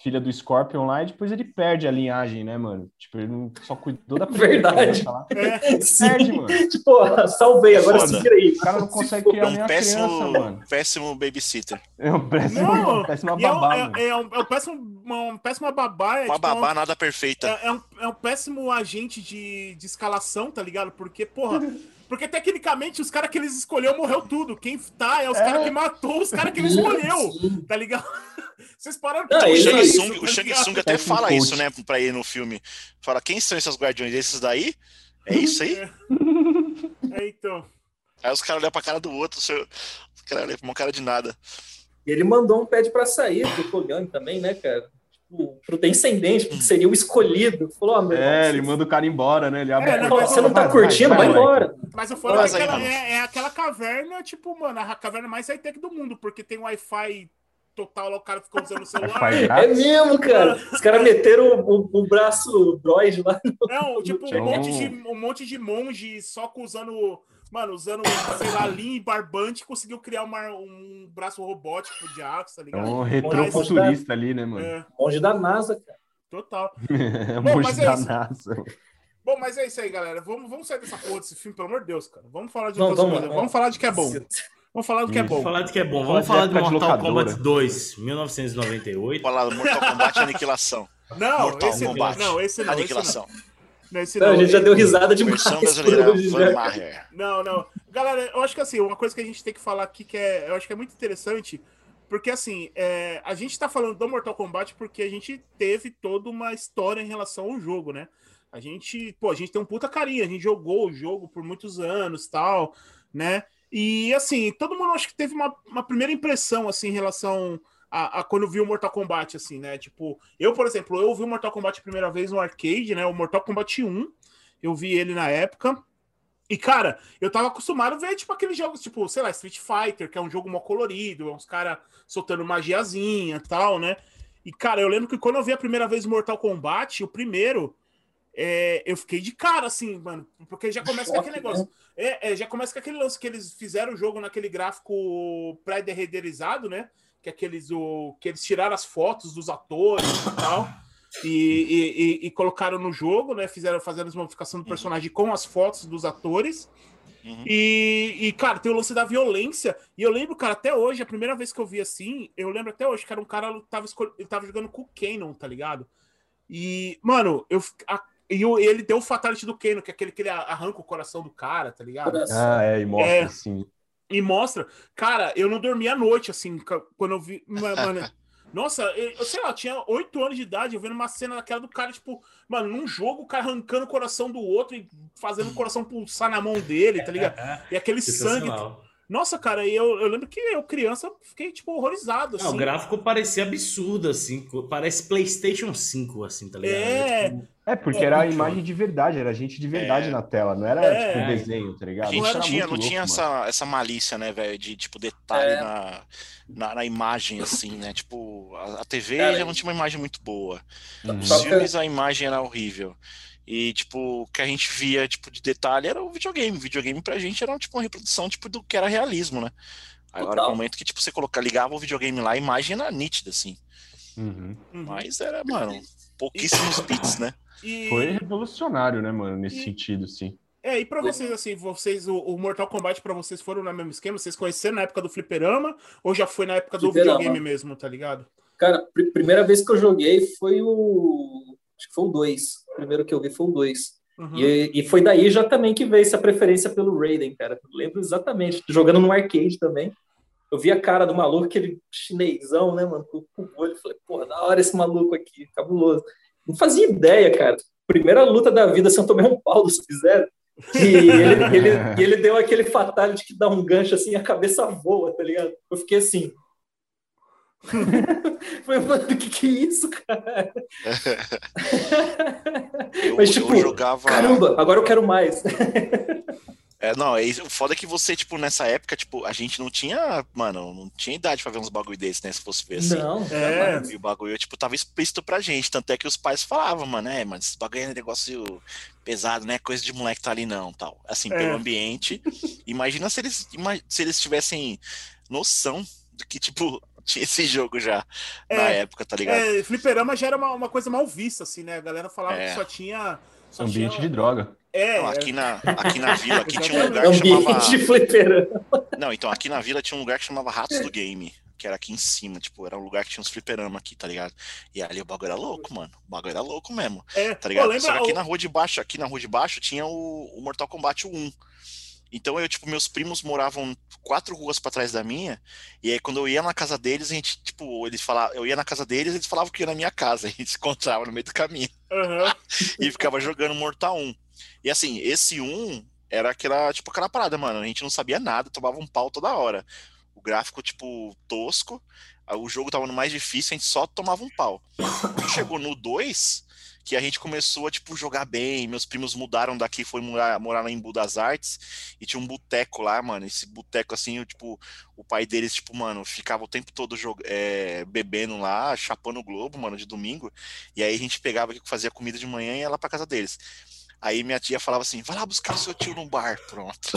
Filha do Scorpion lá e depois ele perde a linhagem, né, mano? Tipo, ele não só cuidou da primeira Verdade. criança lá. É, Sim. Perde, mano. Tipo, salvei, agora Foda. se vira aí. O cara não consegue Se criar É nem um a criança, péssimo, mano. péssimo babysitter. É um péssimo, Não, péssima é, um- babá, é, mano. é um, é um péssimo, uma, péssima babá. É, Uma tipo, é um- babá nada perfeita. É, é um, é um péssimo agente de, de escalação, tá ligado? Porque, porra. Porque tecnicamente os caras que eles escolheu morreu tudo. Quem tá é os É. caras que matou os caras que ele escolheu, tá ligado? Vocês pararam Não, pra o ele- pensar Shang Tsung, tá o Shang? Tsung até fala isso, né, pra ir no filme. Fala, quem são esses guardiões? Esses daí? É isso aí? É, então. Aí os caras olham pra cara do outro, o seu- os caras olham pra uma cara de nada. E ele mandou um pede pra sair pro Kogami também, né, cara? Tipo, pro descendente, porque seria o escolhido. Falou, ó, meu irmão, É, você- ele manda o cara embora, né? Ele abre É, não, você não tá vai, curtindo, vai, moleque. embora. Mas eu falo Mas que aí, aquela- é, é aquela caverna, tipo, mano, a caverna mais high-tech do mundo, porque tem Wi-Fi total lá, o cara fica usando o celular. É mesmo, cara. Os caras meteram o, o- o braço droid lá. Não, tipo, um monte, de, um monte de monge só usando. Mano, usando, sei lá, linha e barbante, conseguiu criar uma- um braço robótico de aço, tá É ligado? um retrofuturista ali, né, mano? É, Longe da NASA, cara. total. É um Bom, monge mas é da isso. NASA. Bom, mas é isso aí, galera. Vamos, vamos sair dessa porra desse filme, pelo amor de Deus, cara. Vamos falar de Vamos, outras vamos, coisas. vamos. Falar de que é bom. Vamos falar do que é bom. Vamos falar de que é bom. Vamos falar de de Mortal locadora. Kombat 2, 1998. Falar Mortal Kombat Aniquilação. Não, Mortal esse Kombat. não, esse não, esse Aniquilação. não. Não, esse Não, não. a gente já deu risada demais. Maher. Não, não. Galera, eu acho que assim, uma coisa que a gente tem que falar aqui que é, eu acho que é muito interessante, porque assim, é, a gente tá falando do Mortal Kombat porque a gente teve toda uma história em relação ao jogo, né? A gente, pô, a gente tem um puta carinho, a gente jogou o jogo por muitos anos, tal, né? E assim, todo mundo acho que teve uma, uma primeira impressão assim em relação a, a quando viu o Mortal Kombat, assim, né? Tipo, eu, por exemplo, eu vi o Mortal Kombat a primeira vez no arcade, né? O Mortal Kombat 1. Eu vi ele na época. E, cara, eu tava acostumado a ver, tipo, aqueles jogos, tipo, sei lá, Street Fighter, que é um jogo mó colorido, é uns caras soltando magiazinha e tal, né? E, cara, eu lembro que quando eu vi a primeira vez Mortal Kombat, o primeiro, é, eu fiquei de cara, assim, mano, porque já começa com aquele negócio. É, é, já começa com aquele lance que eles fizeram o jogo naquele gráfico pré-renderizado, né? Que aqueles, o, que eles tiraram as fotos dos atores e tal. E, e- e- e colocaram no jogo, né? Fizeram fazendo as modificação do personagem com as fotos dos atores. Uhum. E, e, cara, tem o lance da violência. E eu lembro, cara, até hoje, a primeira vez que eu vi assim, eu lembro até hoje que era um cara que tava, ele tava jogando com o Canon, tá ligado? E, mano, eu, a- e o- ele deu o fatality do Canon, que é aquele que ele arranca o coração do cara, tá ligado? Ah, é, e mostra É. assim. E mostra, cara, eu não dormi à noite, assim, quando eu vi. ma- Mano, nossa, eu, sei lá, eu tinha oito anos de idade, eu vendo uma cena daquela do cara, tipo, mano, num jogo, o cara arrancando o coração do outro e fazendo o coração pulsar na mão dele, tá ligado? E aquele sangue. Nossa, cara, e eu, eu lembro que eu, criança, fiquei, tipo, horrorizado, Não, o assim. gráfico parecia absurdo, assim. Parece PlayStation 5, assim, tá ligado? É, Tipo, É, porque era a imagem de verdade, era gente de verdade É. na tela, não era É. tipo desenho, tá ligado? A gente não tinha, não tinha louco, mano. essa, essa malícia, né, velho, de tipo detalhe É. na, na, na imagem, assim, né? Tipo, a, a TV Cara, já não tinha uma imagem muito boa. Uhum. Os filmes, a imagem era horrível. E, tipo, o que a gente via, tipo, de detalhe era o videogame. O videogame pra gente era, tipo, uma reprodução, tipo, do que era realismo, né? Agora, Total. no momento que, tipo, você colocar, ligava o videogame lá, a imagem era nítida, assim. Uhum. Uhum. Mas era, mano, pouquíssimos bits, né? E, Foi revolucionário, né, mano, nesse E- sentido, sim. é, e pra vocês, assim, vocês, o, o Mortal Kombat pra vocês foram no mesmo esquema? Vocês conheceram na época do fliperama ou já foi na época do Fliperama. videogame mesmo, tá ligado? Cara, pr- primeira vez que eu joguei foi o. Acho que foi o 2. Primeiro que eu vi foi o 2. Uhum. E, e foi daí já também que veio essa preferência pelo Raiden, cara. Eu lembro exatamente. Jogando no arcade também. Eu vi a cara do maluco, aquele chinesão, né, mano? Com o olho. Falei, porra, da hora esse maluco aqui, cabuloso. Não fazia ideia, cara. Primeira luta da vida, assim, eu tomei um pau do Sub-Zero. E ele, ele, ele deu aquele fatality que dá um gancho assim a cabeça voa, tá ligado? Eu fiquei assim. Falei, mano, o que, que é isso, cara? Eu, Mas, tipo, eu jogava. Caramba, agora eu quero mais. É, não, é isso. O foda é que você, tipo, nessa época, tipo, a gente não tinha, mano, não tinha idade pra ver uns bagulho desse, né? Se fosse ver assim. Não, É. E o bagulho, tipo, tava explícito pra gente. Tanto é que os pais falavam, mano, é, mano, esse bagulho é negócio pesado, né? Coisa de moleque tá ali, não, tal. Assim, É. pelo ambiente. Imagina se eles, se eles tivessem noção do que, tipo, tinha esse jogo já na É, época, tá ligado? É, fliperama já era uma, uma coisa mal vista, assim, né? A galera falava É. que só tinha. Só Ambiente tinha... de droga. É, Não, aqui, na, aqui na vila, aqui tinha um lugar que Ambiente chamava. de fliperama. Não, então aqui na vila tinha um lugar que chamava Ratos do Game, que era aqui em cima, tipo, era um lugar que tinha uns fliperama aqui, tá ligado? E ali o bagulho era louco, mano. O bagulho era louco mesmo, é. tá ligado? Pô, lembra Só que aqui o- na rua de baixo, aqui na rua de baixo tinha o, o Mortal Kombat 1. Então eu, tipo, meus primos moravam quatro ruas pra trás da minha, e aí quando eu ia na casa deles, a gente, tipo, eles falavam, eu ia na casa deles, eles falavam que ia na minha casa, a gente se encontrava no meio do caminho Aham. e ficava jogando Mortal 1. E assim, esse 1 era aquela, tipo, aquela parada, mano. A gente não sabia nada, tomava um pau toda hora. O gráfico, tipo, tosco. O jogo tava no mais difícil, a gente só tomava um pau. Quando chegou no 2, que a gente começou a, tipo, jogar bem. Meus primos mudaram daqui, foi morar, morar lá em Bu das Artes. E tinha um boteco lá, mano. Esse boteco, assim, eu, tipo, o pai deles, tipo, mano, ficava o tempo todo é, bebendo lá, chapando o globo, mano, de domingo. E aí a gente pegava, fazia comida de manhã e ia lá pra casa deles. Aí minha tia falava assim: vai lá buscar o seu tio no bar, pronto.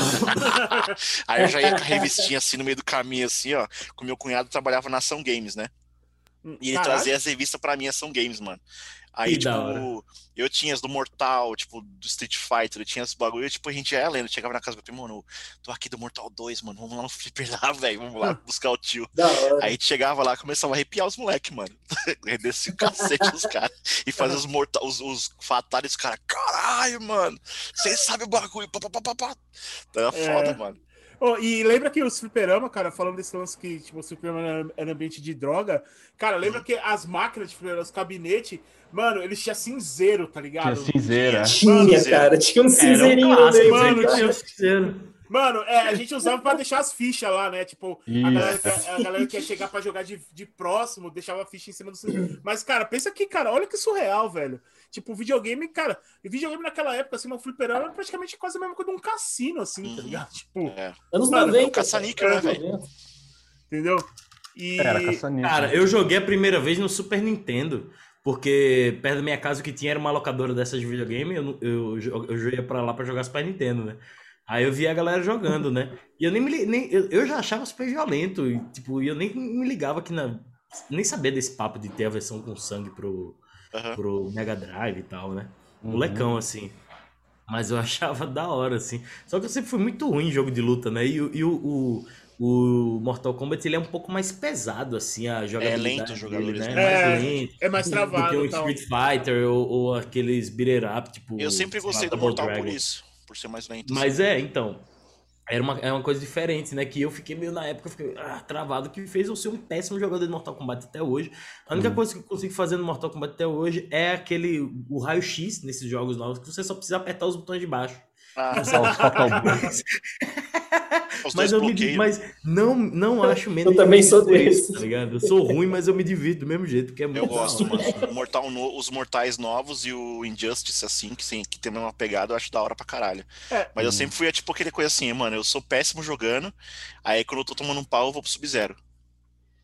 aí eu já ia com a revistinha assim no meio do caminho, assim, ó. Com meu cunhado trabalhava na Ação Games, né? E ele Caralho. trazia as revistas pra mim, Ação Games, mano. Aí, Que tipo, eu tinha as do Mortal, tipo, do Street Fighter, eu tinha as bagulho, e, tipo, a gente ia lendo, chegava na casa do primo, mano, tô aqui do Mortal 2, mano, vamos lá no Flipper lá, velho, vamos lá buscar o tio. Aí a gente chegava lá, começava a arrepiar os moleques, mano. Descia o cacete dos caras. E fazia os mortais, os, os fatais, os caras, caralho, mano. Vocês sabem o bagulho. Pá, pá, pá, pá, pá. Era É. foda, mano. Ô, e lembra que os fliperama, cara, falando desse lance que tipo, o fliperama era, era ambiente de droga, cara, lembra que as máquinas de fliperama, os gabinetes, mano, eles tinham cinzeiro, tá ligado? Tinha cinzeira. Tinha, Mano, cara. Tinha um um cinzeirinho no clássico, mano, tinha- Tinha sincero. Mano, é, a gente usava pra deixar as fichas lá, né? Tipo, a galera, a galera que ia chegar pra jogar de, de próximo, deixava a ficha em cima do cinzeiro. Mas, cara, pensa que, cara, olha que surreal, velho. Tipo, videogame, cara, videogame naquela época, assim, uma fliperama era praticamente quase a mesma coisa de um cassino, assim, tá Uhum. ligado? Tipo, É. Anos Mano, 90. é o caça-níquel, cara. né, velho? 90. entendeu? E. Era. Cara, eu joguei a primeira vez no Super Nintendo. Porque perto da minha casa o que tinha era uma locadora dessas de videogame. Eu, eu, eu, eu ia pra lá pra jogar Super Nintendo, né? Aí eu via a galera jogando, né? E eu nem me nem, eu, eu já achava super violento. E, tipo, e eu nem me ligava que na. Nem sabia desse papo de ter a versão com sangue pro, Aham. pro Mega Drive e tal, né? Uhum. Molecão, assim. Mas eu achava da hora, assim. Só que eu sempre fui muito ruim em jogo de luta, né? E, o- e o, o, o Mortal Kombat, ele é um pouco mais pesado, assim, a jogabilidade lento dele, jogadores, né? né? É, mais lento. é mais do que travado um e tal. Street Fighter ou, ou aqueles beat up, tipo... Eu sempre sei lá, gostei do Mortal por Dragon. isso. Por ser mais lento. Mas é, então. Era uma, é uma coisa diferente, né? Que eu fiquei meio na época, eu fiquei ah, travado, que fez eu ser um péssimo jogador de Mortal Kombat até hoje. A única coisa que eu consigo fazer no Mortal Kombat até hoje é aquele o raio-x nesses jogos novos, que você só precisa apertar os botões de baixo. Ah, Só, só Mas, eu me, bloqueios. mas não, não acho menos. também sou desse. Tá ligado? Eu sou ruim, mas eu me divido do mesmo jeito, porque é muito Eu gosto, mano. O Mortal no- os mortais novos e o Injustice, assim, que, sim, que tem a mesma pegada, eu acho da hora pra caralho. É. Mas eu sempre fui, é, tipo, aquele coisa assim, mano, eu sou péssimo jogando, aí quando eu tô tomando um pau, eu vou pro Sub-Zero.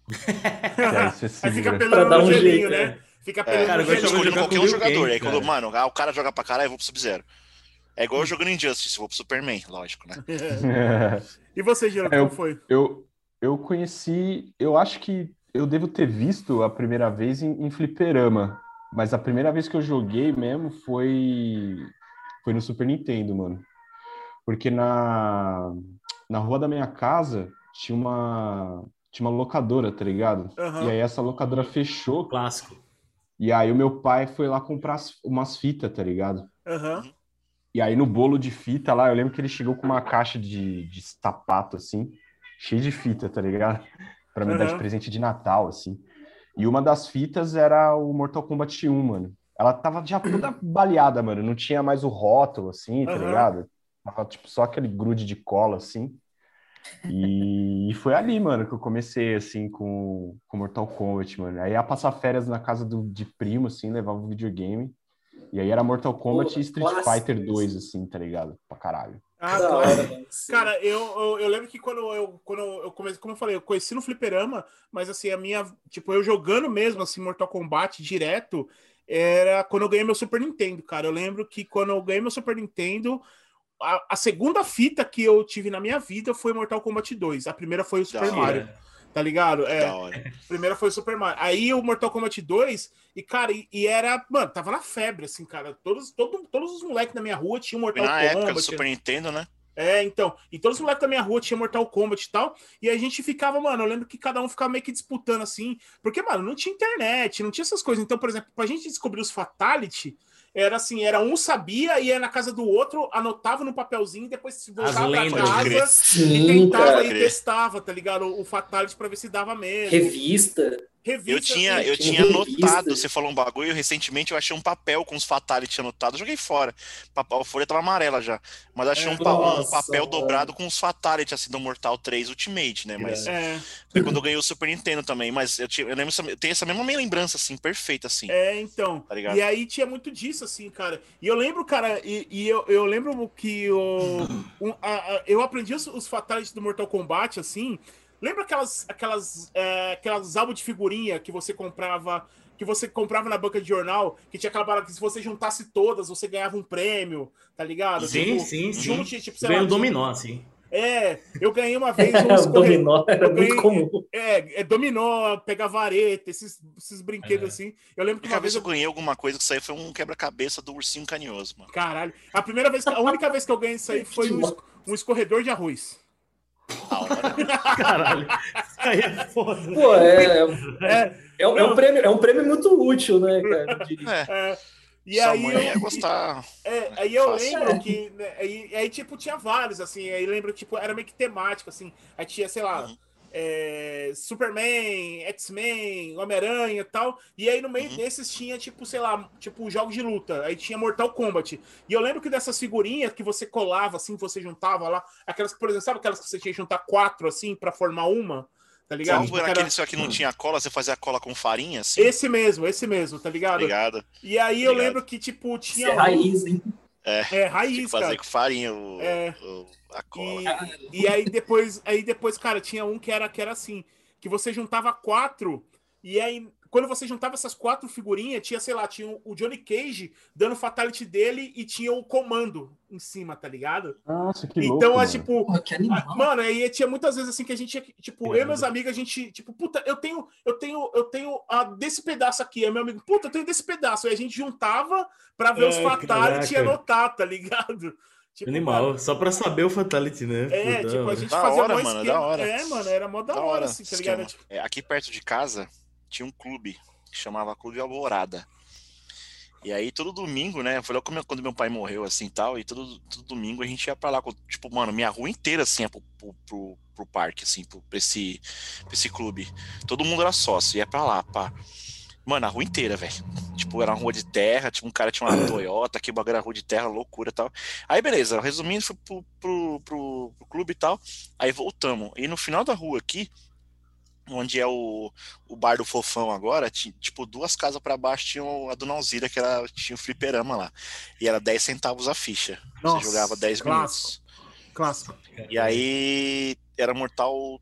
Que aí você se Aí fica pelando Pra dar no um gelinho, jeito, né? Fica É, pelando Cara, no eu gelinho. escolhendo jogar qualquer um jogador. Kang, aí quando, mano, ah, o cara joga pra caralho, eu vou pro Sub-Zero. É igual eu jogando Injustice, eu vou pro Superman, lógico, né? E você, Geraldo, É, eu- como foi? Eu, eu conheci, eu acho que eu devo ter visto a primeira vez em, em fliperama, mas a primeira vez que eu joguei mesmo foi, foi no Super Nintendo, mano. Porque na, na rua da minha casa tinha uma, tinha uma locadora, tá ligado? Aham. E aí essa locadora fechou, Clássico. e aí o meu pai foi lá comprar as- umas fitas, tá ligado? Aham. E aí no bolo de fita lá, eu lembro que ele chegou com uma caixa de, de sapato, assim, cheio de fita, tá ligado? Pra me dar de presente de Natal, assim. E uma das fitas era o Mortal Kombat 1, mano. Ela tava já toda baleada, mano. Não tinha mais o rótulo, assim, tá Aham. ligado? Tava, tipo, só aquele grude de cola, assim. E, foi ali, mano, que eu comecei, assim, com, com Mortal Kombat, mano. Aí ia passar férias na casa do, de primo, assim, levava o videogame. E aí era Mortal Kombat Pô, e Street Fighter isso. 2, assim, tá ligado? Pra caralho. Ah, claro. Cara, eu, eu, eu lembro que quando eu, quando eu comecei, como eu falei, eu conheci no fliperama, mas assim, a minha, tipo, eu jogando mesmo, assim, Mortal Kombat direto, era quando eu ganhei meu Super Nintendo, cara. Eu lembro que quando eu ganhei meu Super Nintendo, a, a segunda fita que eu tive na minha vida foi Mortal Kombat 2. A primeira foi o Super Da Mario, hora. Tá ligado? É, primeira foi o Super Mario. Aí o Mortal Kombat 2, e cara, e, e era, mano, tava na febre, assim, cara. Todos, todo, todos os moleques da minha rua tinham Mortal na Kombat. época do Super Nintendo, né? É, então. E todos os moleques da minha rua tinham Mortal Kombat e tal. E a gente ficava, mano, eu lembro que cada um ficava meio que disputando assim. Porque, mano, não tinha internet, não tinha essas coisas. Então, por exemplo, pra gente descobrir os Fatality, era assim, era um sabia, ia na casa do outro, anotava no papelzinho, depois voltava pra casa e tentava cara. e testava, tá ligado? O, o Fatality pra ver se dava mesmo. Revista. Revista, Eu tinha, eu tinha anotado, você falou um bagulho, recentemente eu achei um papel com os Fatality anotados, joguei fora. A folha tava amarela já. Mas achei É, um, pa- um nossa, papel dobrado com os Fatality, assim, do Mortal 3 Ultimate, né? Mas É, foi quando eu ganhei o Super Nintendo também. Mas eu, tinha, eu lembro, eu tenho essa mesma lembrança, assim, perfeita, assim. É, então. Tá e aí tinha muito disso, assim, cara. E eu lembro, cara, e, e eu, eu lembro que o, um, a- a- eu aprendi os, os fatalities do Mortal Kombat, assim. Lembra aquelas, aquelas, é, aquelas álbuns de figurinha que você comprava, que você comprava na banca de jornal, que tinha aquela parada que se você juntasse todas, você ganhava um prêmio, tá ligado? Sim, Tipo, sim, sim. Junte, tipo, sei lá, dominó, assim. É, eu ganhei uma vez um escorre- dominó era eu ganhei- muito comum. É, é dominó, pegar vareta, esses, esses brinquedos É. assim. Eu lembro A que única uma vez que eu ganhei alguma coisa que isso aí foi um quebra-cabeça do ursinho carinhoso, mano. Caralho. A primeira vez, a única vez que eu ganhei isso aí foi um, um escorredor de arroz. Hora. Caralho. Isso aí é foda. Pô, é, É, é, um- é um prêmio, é um prêmio muito útil, né, cara? É, é. E sua aí, mãe eu, ia gostar. é, aí eu Fácil. lembro que. né, aí, aí, tipo, tinha vários, assim. Aí lembro, tipo, era meio que temático, assim. Aí tinha, sei lá. Uhum. É, Superman, X-Men, Homem-Aranha e tal. E aí no meio Uhum. desses tinha, tipo, sei lá, tipo, jogos de luta. Aí tinha Mortal Kombat. E eu lembro que dessas figurinhas que você colava, assim, você juntava lá, aquelas, por exemplo, sabe aquelas que você tinha que juntar quatro, assim, pra formar uma? Tá ligado? Salvo era Era- aquele só que não tinha cola, você fazia cola com farinha, assim. Esse mesmo, esse mesmo, tá ligado? Ligado? E aí eu Obrigado. lembro que, tipo, Isso tinha. é um- raiz, hein? É, Tinha raiz, fazer cara. com farinha o, É. o- a cola. E, e aí depois, aí depois, cara, tinha um que era, que era assim, que você juntava quatro, e aí, quando você juntava essas quatro figurinhas, tinha, sei lá, tinha o Johnny Cage dando o fatality dele e tinha o comando em cima, tá ligado? Nossa, que louco, então, é mano. tipo, Porra, animal. ah, Mano, aí tinha muitas vezes assim que a gente, tinha que- tipo, eu e meus amigos, a gente, tipo, puta, eu tenho, eu tenho, eu tenho a desse pedaço aqui, aí meu amigo, puta, eu tenho desse pedaço. Aí a gente juntava pra ver os É, fatality e anotar, tá ligado? Tipo, Animal. mano, Só pra saber o Fatality, né? é, da tipo, a hora. gente Da fazia hora, mó mano, esquema. da hora. É, mano, era mó da, Da hora, hora assim, tá ligado? esquema. É, aqui perto de casa tinha um clube que chamava Clube Alvorada. E aí todo domingo, né? Foi lá quando meu- pai morreu, assim tal, e todo, todo domingo a gente ia pra lá. Tipo, mano, minha rua inteira assim ia pro, pro, pro, parque, assim, pro, pra, esse, pra esse clube. Todo mundo era sócio, ia pra lá, pá. Mano, a rua inteira, velho. Tipo, era uma rua de terra, tipo, um cara tinha uma Toyota, que bagulho era rua de terra, loucura e tal. Aí, beleza, resumindo, fui pro, pro, pro, pro clube e tal. Aí voltamos. E no final da rua aqui, onde é o, o bar do Fofão agora, tinha, tipo, duas casas para baixo tinha a Dona Alzira, que era, tinha o fliperama lá. E era 10 centavos a ficha. Nossa, Você jogava 10 clássico. minutos. Clássico. E aí era Mortal.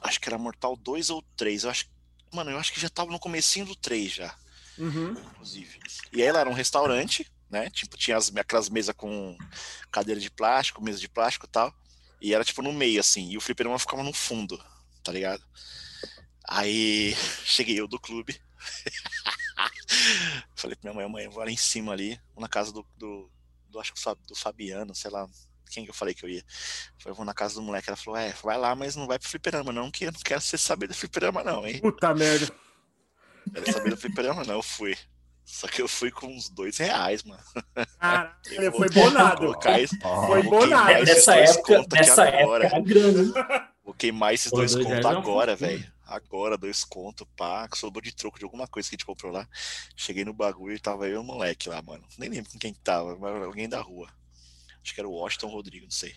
Acho que era Mortal 2 ou 3. Eu acho. Mano, eu acho que já tava no comecinho do 3 já, Uhum. inclusive. E aí lá era um restaurante, né? Tipo, tinha as, aquelas mesas com cadeira de plástico, mesa de plástico e tal. E era tipo no meio, assim. E o fliperama ficava no fundo, tá ligado? Aí cheguei eu do clube. Falei pra minha mãe, mãe, eu vou lá em cima ali, vou na casa do, do, do acho que do Fabiano, sei lá, quem que eu falei que eu ia. Falei, eu vou na casa do moleque. Ela falou, é, vai lá, mas não vai pro fliperama, não, que eu não quero você saber do fliperama, não, hein? Puta merda. Quero saber do fliperama, não, eu fui. Só que eu fui com uns dois reais, mano. Caralho, foi bonado. colocar isso- Foi bonado. Nessa época, nessa época grande. Vou queimar esses Pô, dois dois contos é agora, pouquinho. velho. Agora, dois contos, pá, que sobrou de troco de alguma coisa que a gente comprou lá. Cheguei no bagulho e tava eu e o moleque lá, mano. Nem lembro com quem que tava, mas alguém da rua. Acho que era o Washington Rodrigo, não sei.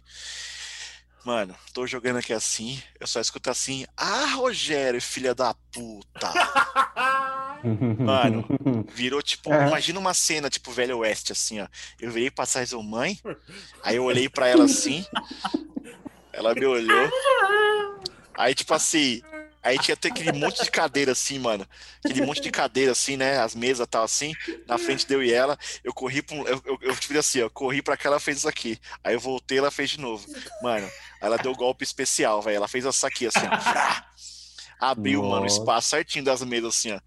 Mano, tô jogando aqui assim, eu só escuto assim, ah, Rogério, filha da puta. Mano, virou tipo, É. imagina uma cena tipo Velho Oeste, assim, ó. Eu virei pra trás do mãe, aí eu olhei pra ela assim, ela me olhou, aí tipo assim, aí tinha até aquele monte de cadeira assim, mano, aquele monte de cadeira assim, né, as mesas tal assim, na frente deu e ela, eu corri pra um, eu, eu, eu fiz assim, ó, corri pra cá, ela fez isso aqui, aí eu voltei, ela fez de novo, mano, ela deu golpe especial, velho, ela fez essa aqui, assim, ó, abriu, mano, o Nossa. espaço certinho das mesas, assim, ó,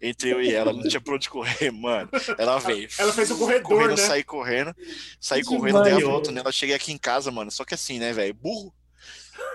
entre eu e ela, não tinha pra onde correr, mano. Ela veio. Ela fez o corredor, correndo, né? saí correndo, saí Que correndo, dei a volta nela, cheguei aqui em casa, mano. Só que assim, né, velho? Burro.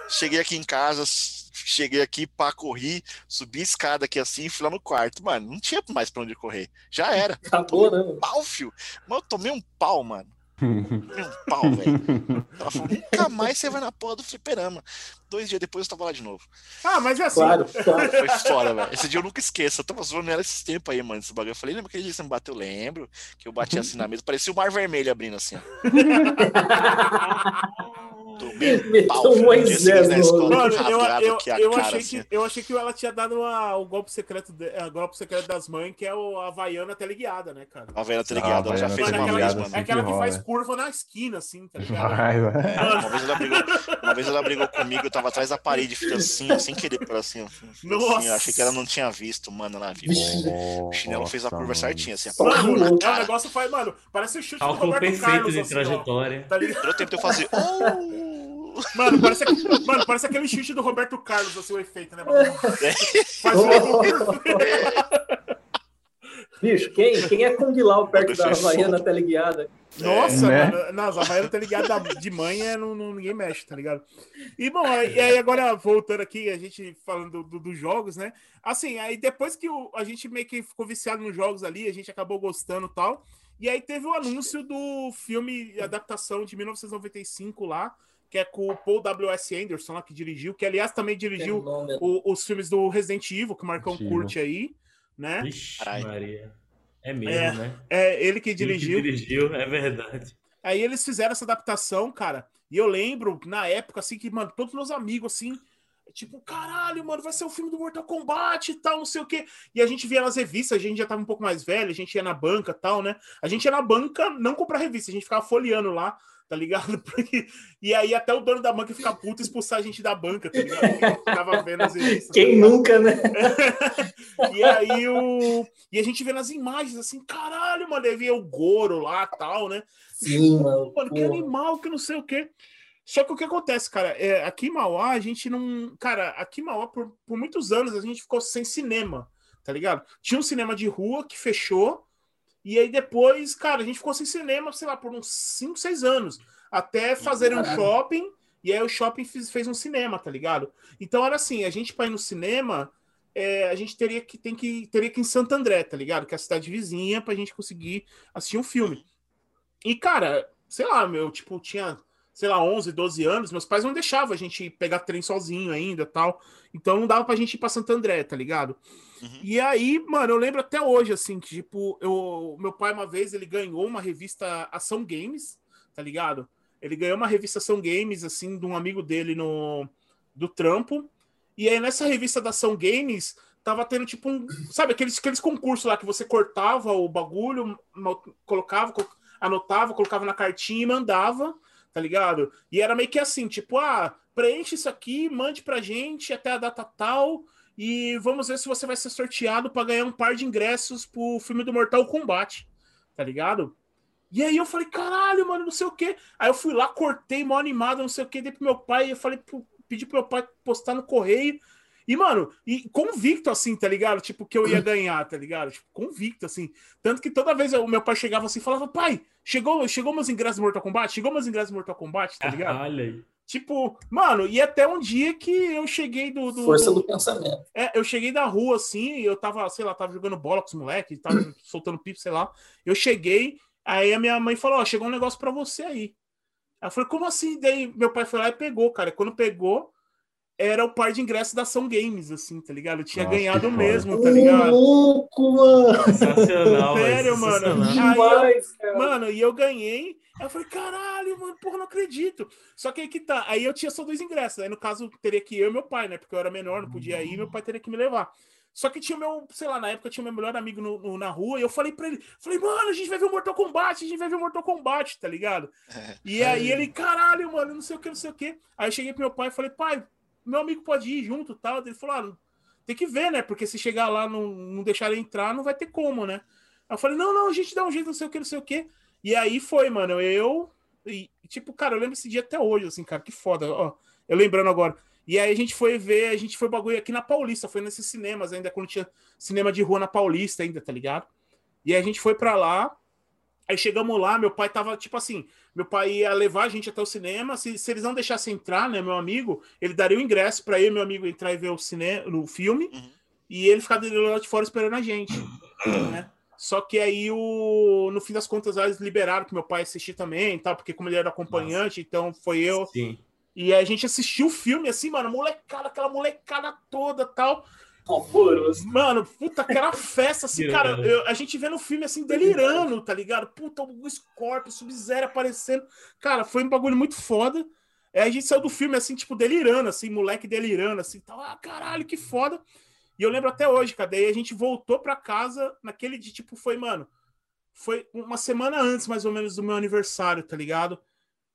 Cheguei aqui em casa, cheguei aqui, pá, corri, subi a escada aqui assim e fui lá no quarto, mano. Não tinha mais pra onde correr. Já era. Acabou, né? mano? Pau, fio. Mano, eu tomei um pau, mano. Um pau, velho. Ela falou, nunca mais você vai na porra do fliperama. Dois dias depois eu tava lá de novo. Ah, mas é assim. Claro, claro. Foi foda, velho. Esse dia eu nunca esqueço. Eu tava zoando ela esses tempos aí, mano. Esse bagulho. Eu falei, lembra aquele dia que você me bateu? Eu lembro. Que eu bati assim na mesa. Parecia o mar vermelho abrindo assim, ó. Pau, Moisés na escola. Mano, eu, rasgado eu, aqui a eu, cara, achei assim. que, eu achei que ela tinha dado uma- o golpe secreto, de, é, golpe secreto das mães, que é o Havaiana teleguiada, né, cara? A tá Ah, ligada, ela já Havaiana fez uma aquela, vez, teleguiada, mano. é aquela que faz curva na esquina, assim, tá ligado? Vai, vai. Uma vez, ela brigou, uma vez ela brigou comigo, eu tava atrás da parede, fiz assim, sem querer, por assim, Nossa. Assim, eu achei que ela não tinha visto, mano, ela viu. Vixe. O chinelo fez a Nossa, curva mano. certinha, assim. Mano, Pulou. é, negócio faz, mano, parece o chute do Cálculo Roberto perfeito Carlos, de assim, ó. trajetória. Tá ligado? Deu tempo de eu fazer. "Oh". Mano, parece, aquele- mano, parece aquele chute do Roberto Carlos, assim, o efeito, né? mano? Faz um Bicho, quem, quem é Kung Lao perto da. Havaiana teleguiada? Nossa, Né? mano. Havaiana tá de é, não, não- ninguém mexe, tá ligado? E bom, e aí agora voltando aqui, a gente falando do- dos jogos, né? Assim, aí depois que o- a gente meio que ficou viciado nos jogos ali, a gente acabou gostando e tal. E aí teve o anúncio do filme adaptação de 1995 lá, que é com o Paul W.S. Anderson lá que dirigiu, que aliás também dirigiu Fenômeno. o- os filmes do Resident Evil, que o Marcão curte aí, né? Vixe. Maria. É mesmo, É, né? É ele que Ele que dirigiu. dirigiu, é verdade. Aí eles fizeram essa adaptação, cara. E eu lembro, na época, assim, que, mano, todos meus amigos, assim, tipo, caralho, mano, vai ser o filme do Mortal Kombat e tal, não sei o quê. E a gente via nas revistas, a gente já tava um pouco mais velho, a gente ia na banca e tal, né? A gente ia na banca não comprar revista, a gente ficava folheando lá, tá ligado? Porque... E aí até o dono da banca ficar puto e expulsar a gente da banca, tá ligado? Vendo as revistas. tá Quem ligado? nunca, né? E aí o. E a gente vê nas imagens assim, caralho, mano, aí o Goro lá tal, né? Sim, mano. Mano, que animal, que não sei o quê. Só que o que acontece, cara, é, aqui em Mauá, a gente não. Cara, aqui em Mauá, por, por muitos anos, a gente ficou sem cinema, tá ligado? Tinha um cinema de rua que fechou, e aí depois, cara, a gente ficou sem cinema, sei lá, por uns 5, 6 anos. Até fazerem um shopping, e aí o shopping fez, fez um cinema, tá ligado? Então era assim, a gente pra ir no cinema, é, a gente teria que, tem que, teria que ir em Santo André, tá ligado? Que é a cidade vizinha, pra gente conseguir assistir um filme. E, cara, sei lá, meu, tipo, tinha sei lá, 11, 12 anos, meus pais não deixavam a gente pegar trem sozinho ainda tal. Então não dava pra gente ir pra Santo André, tá ligado? Uhum. E aí, mano, eu lembro até hoje, assim, que, tipo, eu, meu pai uma vez, ele ganhou uma revista Ação Games, tá ligado? Ele ganhou uma revista Ação Games, assim, de um amigo dele no, do trampo. E aí nessa revista da Ação Games, tava tendo tipo um. Sabe, aqueles, aqueles concursos lá que você cortava o bagulho, colocava, anotava, colocava na cartinha e mandava, tá ligado? E era meio que assim, tipo, ah, preenche isso aqui, mande pra gente até a data tal. E vamos ver se você vai ser sorteado para ganhar um par de ingressos pro filme do Mortal Kombat, tá ligado? E aí eu falei, caralho, mano, não sei o quê. Aí eu fui lá, cortei, mal animado, não sei o quê, dei pro meu pai, eu falei, pedi pro meu pai postar no correio. E, mano, e convicto, assim, tá ligado? Tipo, que eu ia ganhar, tá ligado? Tipo, convicto, assim. Tanto que toda vez o meu pai chegava assim e falava, pai, chegou, chegou meus ingressos Mortal Kombat? Chegou meus ingressos Mortal Kombat, tá ligado? olha aí. Tipo, mano, e até um dia que eu cheguei do. do Força do, do, pensamento. É, eu cheguei da rua, assim, eu tava, sei lá, tava jogando bola com os moleques, tava soltando pipo, sei lá. Eu cheguei, aí a minha mãe falou: Ó, chegou um negócio pra você aí. Aí eu falei, como assim? Daí meu pai foi lá e pegou, cara. Quando pegou, era o par de ingressos da Ação Games, assim, tá ligado? Eu tinha Nossa, ganhado mesmo, tá ligado? louco, mano! Sensacional, Sério, mano. Demais, eu, mano, e eu ganhei. Aí eu falei, caralho, mano, porra, não acredito. Só que aí que tá. Aí eu tinha só dois ingressos. Aí no caso, teria que ir eu e meu pai, né? Porque eu era menor, não podia ir, meu pai teria que me levar. Só que tinha meu, sei lá, na época tinha meu melhor amigo no, no, na rua, e eu falei pra ele, falei, mano, a gente vai ver o Mortal Kombat, a gente vai ver o Mortal Kombat, tá ligado? É. E aí ele, caralho, mano, não sei o que, não sei o que. Aí eu cheguei pro meu pai e falei, pai, meu amigo pode ir junto tal. Ele falou: ah, tem que ver, né? Porque se chegar lá não, não deixar ele entrar, não vai ter como, né? Aí eu falei: não, não, a gente dá um jeito, não sei o que, não sei o que. E aí foi, mano. Eu. E, tipo, cara, eu lembro esse dia até hoje, assim, cara, que foda. Ó, eu lembrando agora. E aí a gente foi ver, a gente foi bagulho aqui na Paulista, foi nesses cinemas ainda, quando tinha cinema de rua na Paulista ainda, tá ligado? E a gente foi pra lá. Aí chegamos lá, meu pai tava, tipo assim, meu pai ia levar a gente até o cinema. Se, se eles não deixassem entrar, né, meu amigo, ele daria o ingresso para ele, meu amigo, entrar e ver o cinema, no filme, uhum. e ele ficar lá de fora esperando a gente, né? Só que aí, o, no fim das contas, eles liberaram que meu pai assistir também, tal, porque como ele era acompanhante, Nossa. então foi eu. Sim. E a gente assistiu o filme, assim, mano, molecada, aquela molecada toda tal. Horroroso. Mano, puta, aquela festa, assim, cara, eu, a gente vê no filme, assim, delirando, tá ligado? Puta, o Scorpio, Sub-Zero aparecendo. Cara, foi um bagulho muito foda. É, a gente saiu do filme, assim, tipo, delirando, assim, moleque delirando, assim, tal. Ah, caralho, que foda. E eu lembro até hoje, cara, daí a gente voltou pra casa naquele dia, tipo, foi, mano, foi uma semana antes, mais ou menos, do meu aniversário, tá ligado?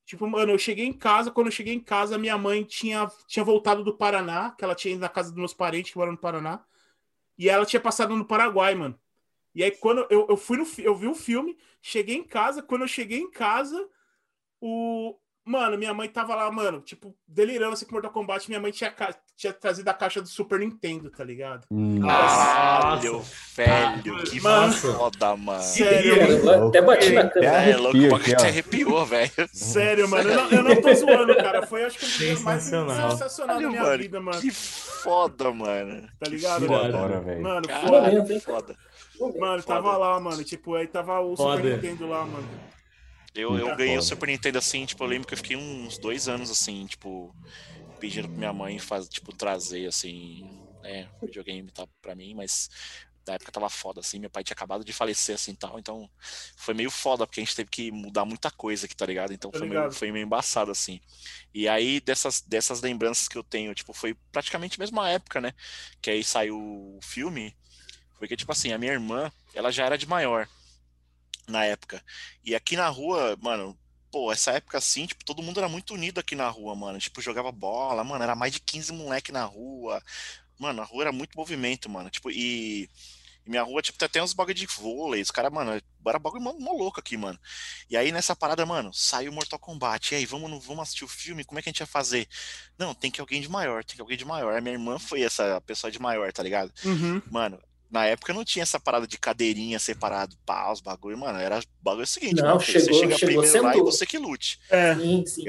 Tipo, mano, eu cheguei em casa, quando eu cheguei em casa, minha mãe tinha, tinha voltado do Paraná, que ela tinha ido na casa dos meus parentes que moram no Paraná, e ela tinha passado no Paraguai, mano. E aí, quando eu, eu fui no eu vi o filme, cheguei em casa, quando eu cheguei em casa, o, Mano, minha mãe tava lá, mano, tipo, delirando assim com Mortal Kombat. Minha mãe tinha, tinha trazido a caixa do Super Nintendo, tá ligado? Caralho, velho, que mano, foda, mano. Sério, mano. Até bati na cama. É, louco, o bagulho te arrepiou, velho. Sério, mano, eu não, eu não tô zoando, cara. Foi, acho que, o dia mais sensacional da minha mano, vida, mano. Que foda, mano. Tá ligado, Foda, velho. Mano, Caralho, foda. foda. Mano, tava lá, mano. Tipo, aí tava o Super Nintendo lá, mano. Eu, eu ganhei o Super Nintendo assim, tipo, eu lembro que eu fiquei uns dois anos assim, tipo, pedindo pra minha mãe faz, tipo, trazer assim, né, videogame tá, pra mim, mas na época tava foda, assim, meu pai tinha acabado de falecer, assim, tal, então foi meio foda, porque a gente teve que mudar muita coisa aqui, tá ligado? Então foi, meio, foi meio embaçado, assim. E aí, dessas, dessas lembranças que eu tenho, tipo, foi praticamente a mesma época, né, que aí saiu o filme, porque, tipo assim, a minha irmã, ela já era de maior, na época. E aqui na rua, mano, pô, essa época assim, tipo, todo mundo era muito unido aqui na rua, mano. Tipo, jogava bola, mano, era mais de 15 moleque na rua. Mano, a rua era muito movimento, mano. Tipo, e, e minha rua, tipo, tem até uns bagulho de vôlei. Os caras, mano, era bagulho mó, mó louco aqui, mano. E aí nessa parada, mano, saiu Mortal Kombat. E aí, vamos, vamos assistir o filme? Como é que a gente vai fazer? Não, tem que alguém de maior, tem que alguém de maior. A minha irmã foi essa pessoa de maior, tá ligado? Uhum. Mano, na época não tinha essa parada de cadeirinha separado, pá, os bagulho, mano. Era o bagulho seguinte, não, mano, chegou, você chega chegou, primeiro lá e você que lute. É. Sim, sim.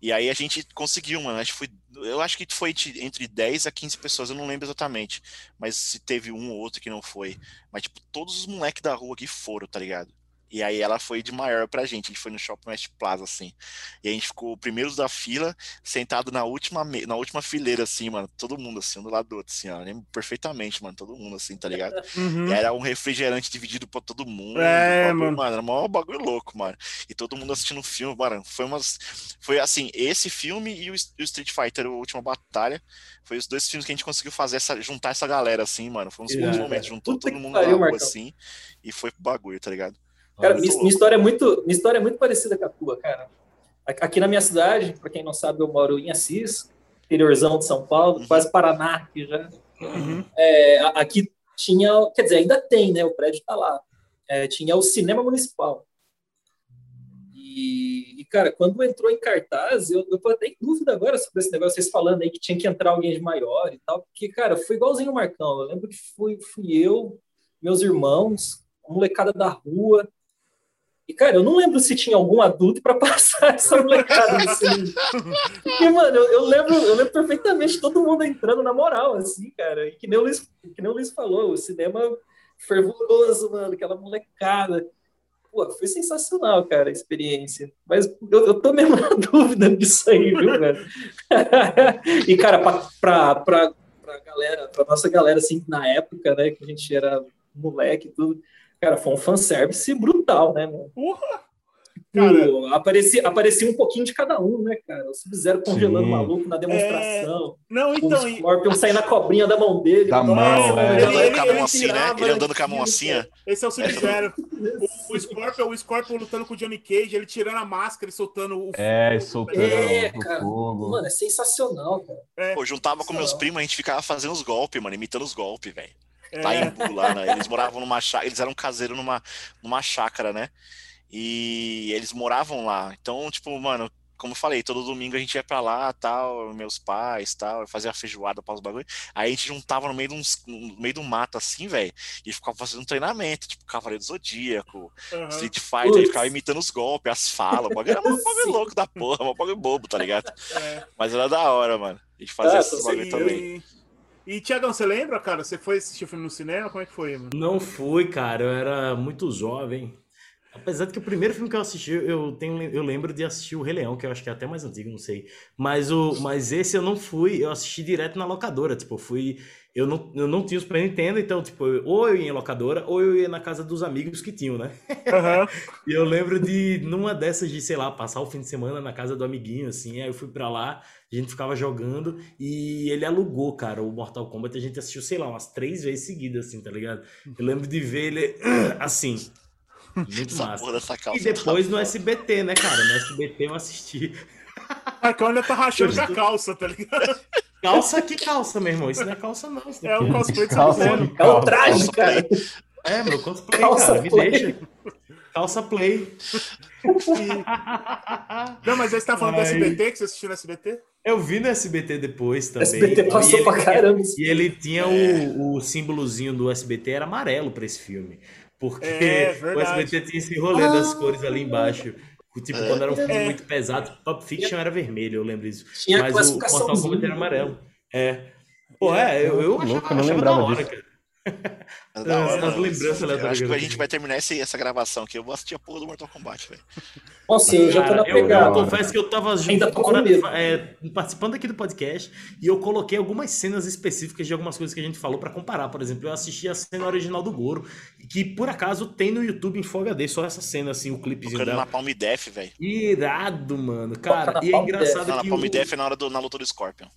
E aí a gente conseguiu, mano. Acho que foi, eu acho que foi entre 10 a 15 pessoas, eu não lembro exatamente. Mas se teve um ou outro que não foi. Mas, tipo, todos os moleques da rua aqui foram, tá ligado? E aí ela foi de maior pra gente. A gente foi no Shopping West Plaza, assim. E a gente ficou primeiros da fila, sentado na última, na última fileira, assim, mano. Todo mundo, assim, um do lado do outro, assim, ó. Eu lembro perfeitamente, mano. Todo mundo, assim, tá ligado? Uhum. E era um refrigerante dividido pra todo mundo. É, bagulho, mano. Era maior bagulho louco, mano. E todo mundo assistindo o filme, mano. Foi umas. Foi assim, esse filme e o, o Street Fighter, a última batalha. Foi os dois filmes que a gente conseguiu fazer essa, juntar essa galera, assim, mano. Foi uns bons Irado. momentos. Juntou todo mundo pariu, na rua, assim. E foi pro bagulho, tá ligado? Cara, minha, minha história é muito, minha história é muito parecida com a tua, cara. Aqui na minha cidade, para quem não sabe, eu moro em Assis, interiorzão de São Paulo, Uhum. quase Paraná aqui já. Uhum. É, aqui tinha, quer dizer, ainda tem, né? O prédio está lá. É, tinha o cinema municipal. E, e, cara, quando entrou em cartaz, eu, eu tô até em dúvida agora sobre esse negócio, vocês falando aí que tinha que entrar alguém de maior e tal, porque, cara, foi igualzinho o Marcão. Eu lembro que fui, fui eu, meus irmãos, a molecada da rua. E, cara, eu não lembro se tinha algum adulto para passar essa molecada no cinema. Porque, mano, eu, eu lembro, eu lembro perfeitamente todo mundo entrando na moral, assim, cara. E que nem o Luiz, que nem o Luiz falou, o cinema fervoroso, mano, aquela molecada. Pô, foi sensacional, cara, a experiência. Mas eu, eu tô mesmo na dúvida disso aí, viu, velho? e, cara, pra, pra, pra, pra galera, pra nossa galera, assim, na época, né, que a gente era moleque e tudo, cara, foi um fanservice brutal, né, mano? Porra! Cara- Pô, aparecia, aparecia um pouquinho de cada um, né, cara? O Sub-Zero congelando o maluco na demonstração. Não, então. o e- Scorpion saindo na cobrinha da mão dele. Da mão, velho, é. Ele andando ele- com a mão ele assim, né? Ele andando com a mão assim, cara. ó. Esse é o Sub-Zero. O, o Scorpion, o Scorpion lutando com o Johnny Cage, ele tirando a máscara e soltando o É, soltando É, o cara. fogo. Mano, é sensacional, cara. Pô, juntava com meus primos, a gente ficava fazendo os golpes, mano, imitando os golpes, velho. É, Taimbu lá, né? Eles moravam numa chácara, eles eram caseiros numa, numa chácara, né? E eles moravam lá. Então, tipo, mano, como eu falei, todo domingo a gente ia pra lá, tal, meus pais, tal, fazia a feijoada para os bagulho. Aí a gente juntava no meio, de uns, no meio do mato, assim, velho, e ficava fazendo um treinamento, tipo, Cavaleiro do Zodíaco, aham. Street Fighter, e ficava imitando os golpes, as falas, o bagulho era um bagulho louco da porra, um bagulho bobo, tá ligado? É. Mas era da hora, mano. A gente fazia Ah, esses bagulho também. E, Tiagão, você lembra, cara? Você foi assistir o filme no cinema? Como é que foi, mano? Não fui, cara. Eu era muito jovem. Apesar de que o primeiro filme que eu assisti, eu tenho, eu lembro de assistir o Rei Leão, que eu acho que é até mais antigo, não sei. Mas o, mas esse eu não fui, eu assisti direto na locadora, tipo, eu fui, eu não, eu não tinha os Super Nintendo, então, tipo, eu- ou eu ia em locadora, ou eu ia na casa dos amigos que tinham, né? Aham. E eu lembro de, numa dessas de, sei lá, passar o fim de semana na casa do amiguinho, assim, aí eu fui pra lá, a gente ficava jogando, e ele alugou, cara, o Mortal Kombat, a gente assistiu, sei lá, umas três vezes seguidas, assim, tá ligado? Eu lembro de ver ele assim, muito Essa massa. porra dessa calça. E depois tá no. SBT, né, cara? No SBT eu assisti. Marcão ainda tá rachando com a calça, tá ligado? Calça que calça, meu irmão. Isso não é calça, não. Isso É o cosplay de Calça É o traje, cara. É, meu cosplay, Calça cara. Me play. deixa. Calça play. Não, mas você tá falando do Ai. SBT, que você assistiu no SBT? Eu vi no SBT depois também. SBT passou E ele pra tinha- caramba. E ele tinha É. o, o símbolozinho do SBT, era amarelo pra esse filme. Porque É, o. SBT tinha esse rolê das cores ali embaixo. Tipo, É. quando era um filme É. muito pesado, Pulp Fiction era vermelho, eu lembro disso. Tinha Mas o. Mortal Kombat era amarelo. É. Pô, é, eu, eu Louco, achava, eu não achava lembrava da hora, disso. cara. É da hora, As mano. lembranças Eu aleatórias acho que que a gente vai terminar esse- essa gravação aqui. Eu vou assistir a porra do Mortal Kombat, velho. Nossa, eu já tô na Cara, eu, eu pegada. confesso que eu tava Ainda tô com procurando- medo. é, participando aqui do podcast e eu coloquei algumas cenas específicas de algumas coisas que a gente falou pra comparar. Por exemplo, eu assisti a cena original do Goro, que por acaso tem no YouTube em Full HD, só essa cena, assim, o clipezinho Tocando dela. na Palm Def, velho. Irado, mano. Cara, e é Palm engraçado Não, na que Palm o, Def é na hora do, na luta do Scorpion.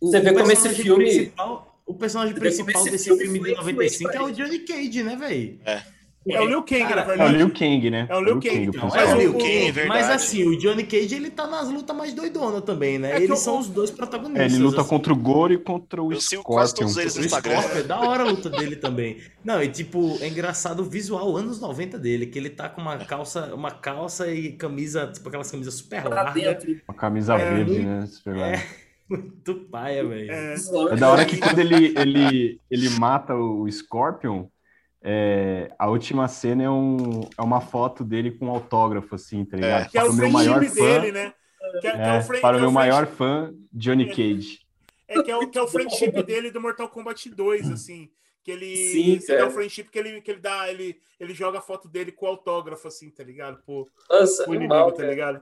o- Você vê o como esse filme- principal- o personagem principal esse desse filme filme de 95 é o Johnny Cage, né, velho? É o Liu Kang, Cara, na É o. Liu Kang, né? É o Liu Kang, então. Mas é o- o Liu Kang, é verdade. mas assim, o Johnny Cage ele tá nas lutas mais doidonas também, né? É Eles o- são os dois É, protagonistas. ele luta assim. contra o Goro e contra o Eu sigo quase todos Scorpion. eles no O Instagram. Scorpion, é da hora a luta dele também. Não, e tipo, é engraçado o visual anos 90 dele, que ele tá com uma calça, uma calça e camisa, tipo aquelas camisas super Pra largas. Uma camisa É, verde, né? Super legal. Muito paia, velho. É, É da hora que quando ele, ele, ele mata o Scorpion, é, a última cena é, um, é uma foto dele com um autógrafo, assim, tá ligado? que é o o meu maior friendship fã, dele, né? Que é, que é é, o friend- para o é meu o maior fã, Johnny Cage. É que é o, que é o friendship dele do Mortal Kombat 2, assim. Que ele Sim, dá cara. o friendship que ele, que ele dá, ele, ele joga a foto dele com autógrafo, assim, tá ligado? Pô, Nossa, o inimigo, animal, tá ligado?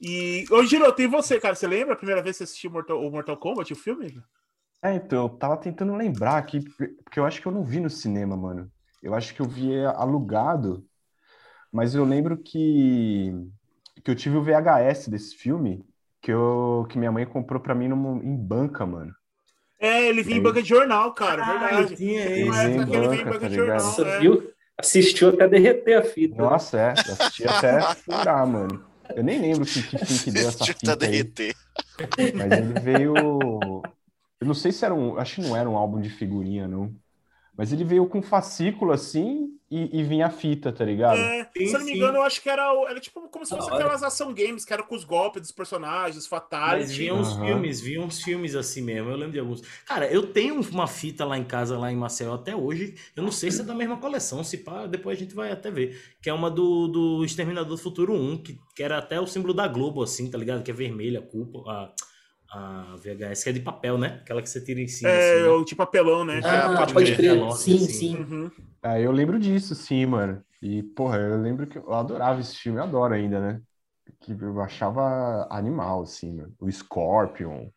E. Ô, Giro, tem você, cara. Você lembra a primeira vez que você assistiu Mortal, o Mortal Kombat, o filme? É, então, eu tava tentando lembrar aqui, porque eu acho que eu não vi no cinema, mano. Eu acho que eu vi alugado, mas eu lembro que, que eu tive o VHS desse filme, que, eu, que minha mãe comprou pra mim num- em banca, mano. É, ele vinha em banca de jornal, cara, Ah, verdade. tinha Tem esse. uma Ele época em que ele vinha em banca, banca tá de jornal. Nossa, é. viu? Assistiu até derreter a fita. Nossa, é, assisti até furar, mano. Eu nem lembro que, que fim que deu essa Assistiu fita até aí, mas ele veio... Eu não sei se era um... Acho que não era um álbum de figurinha, não. Mas ele veio com fascículo, assim, e, e vinha a fita, tá ligado? É, Sim, se eu não me sim. engano, eu acho que era, o- era tipo como se fosse aquelas ação games, que era com os golpes dos personagens, os Mas fatalities. vinham uns Aham. filmes, vinham uns filmes assim mesmo. Eu lembro de alguns. Cara, eu tenho uma fita lá em casa, lá em Maceió, até hoje. Eu não sei se é da mesma coleção, se pá, depois a gente vai até ver. Que é uma do, do Exterminador do Futuro 1, que, que era até o símbolo da Globo, assim, tá ligado? Que é vermelha, a culpa, a, a VHS, que é de papel, né? Aquela que você tira em cima. É, assim, né? o tipo apelão, né? Ah, pode pode, crer. Sim, assim. sim. Uhum. Ah, eu lembro disso, sim, mano. E, porra, eu lembro que eu adorava esse filme, eu adoro ainda, né? Que eu achava animal, assim, mano. O Scorpion,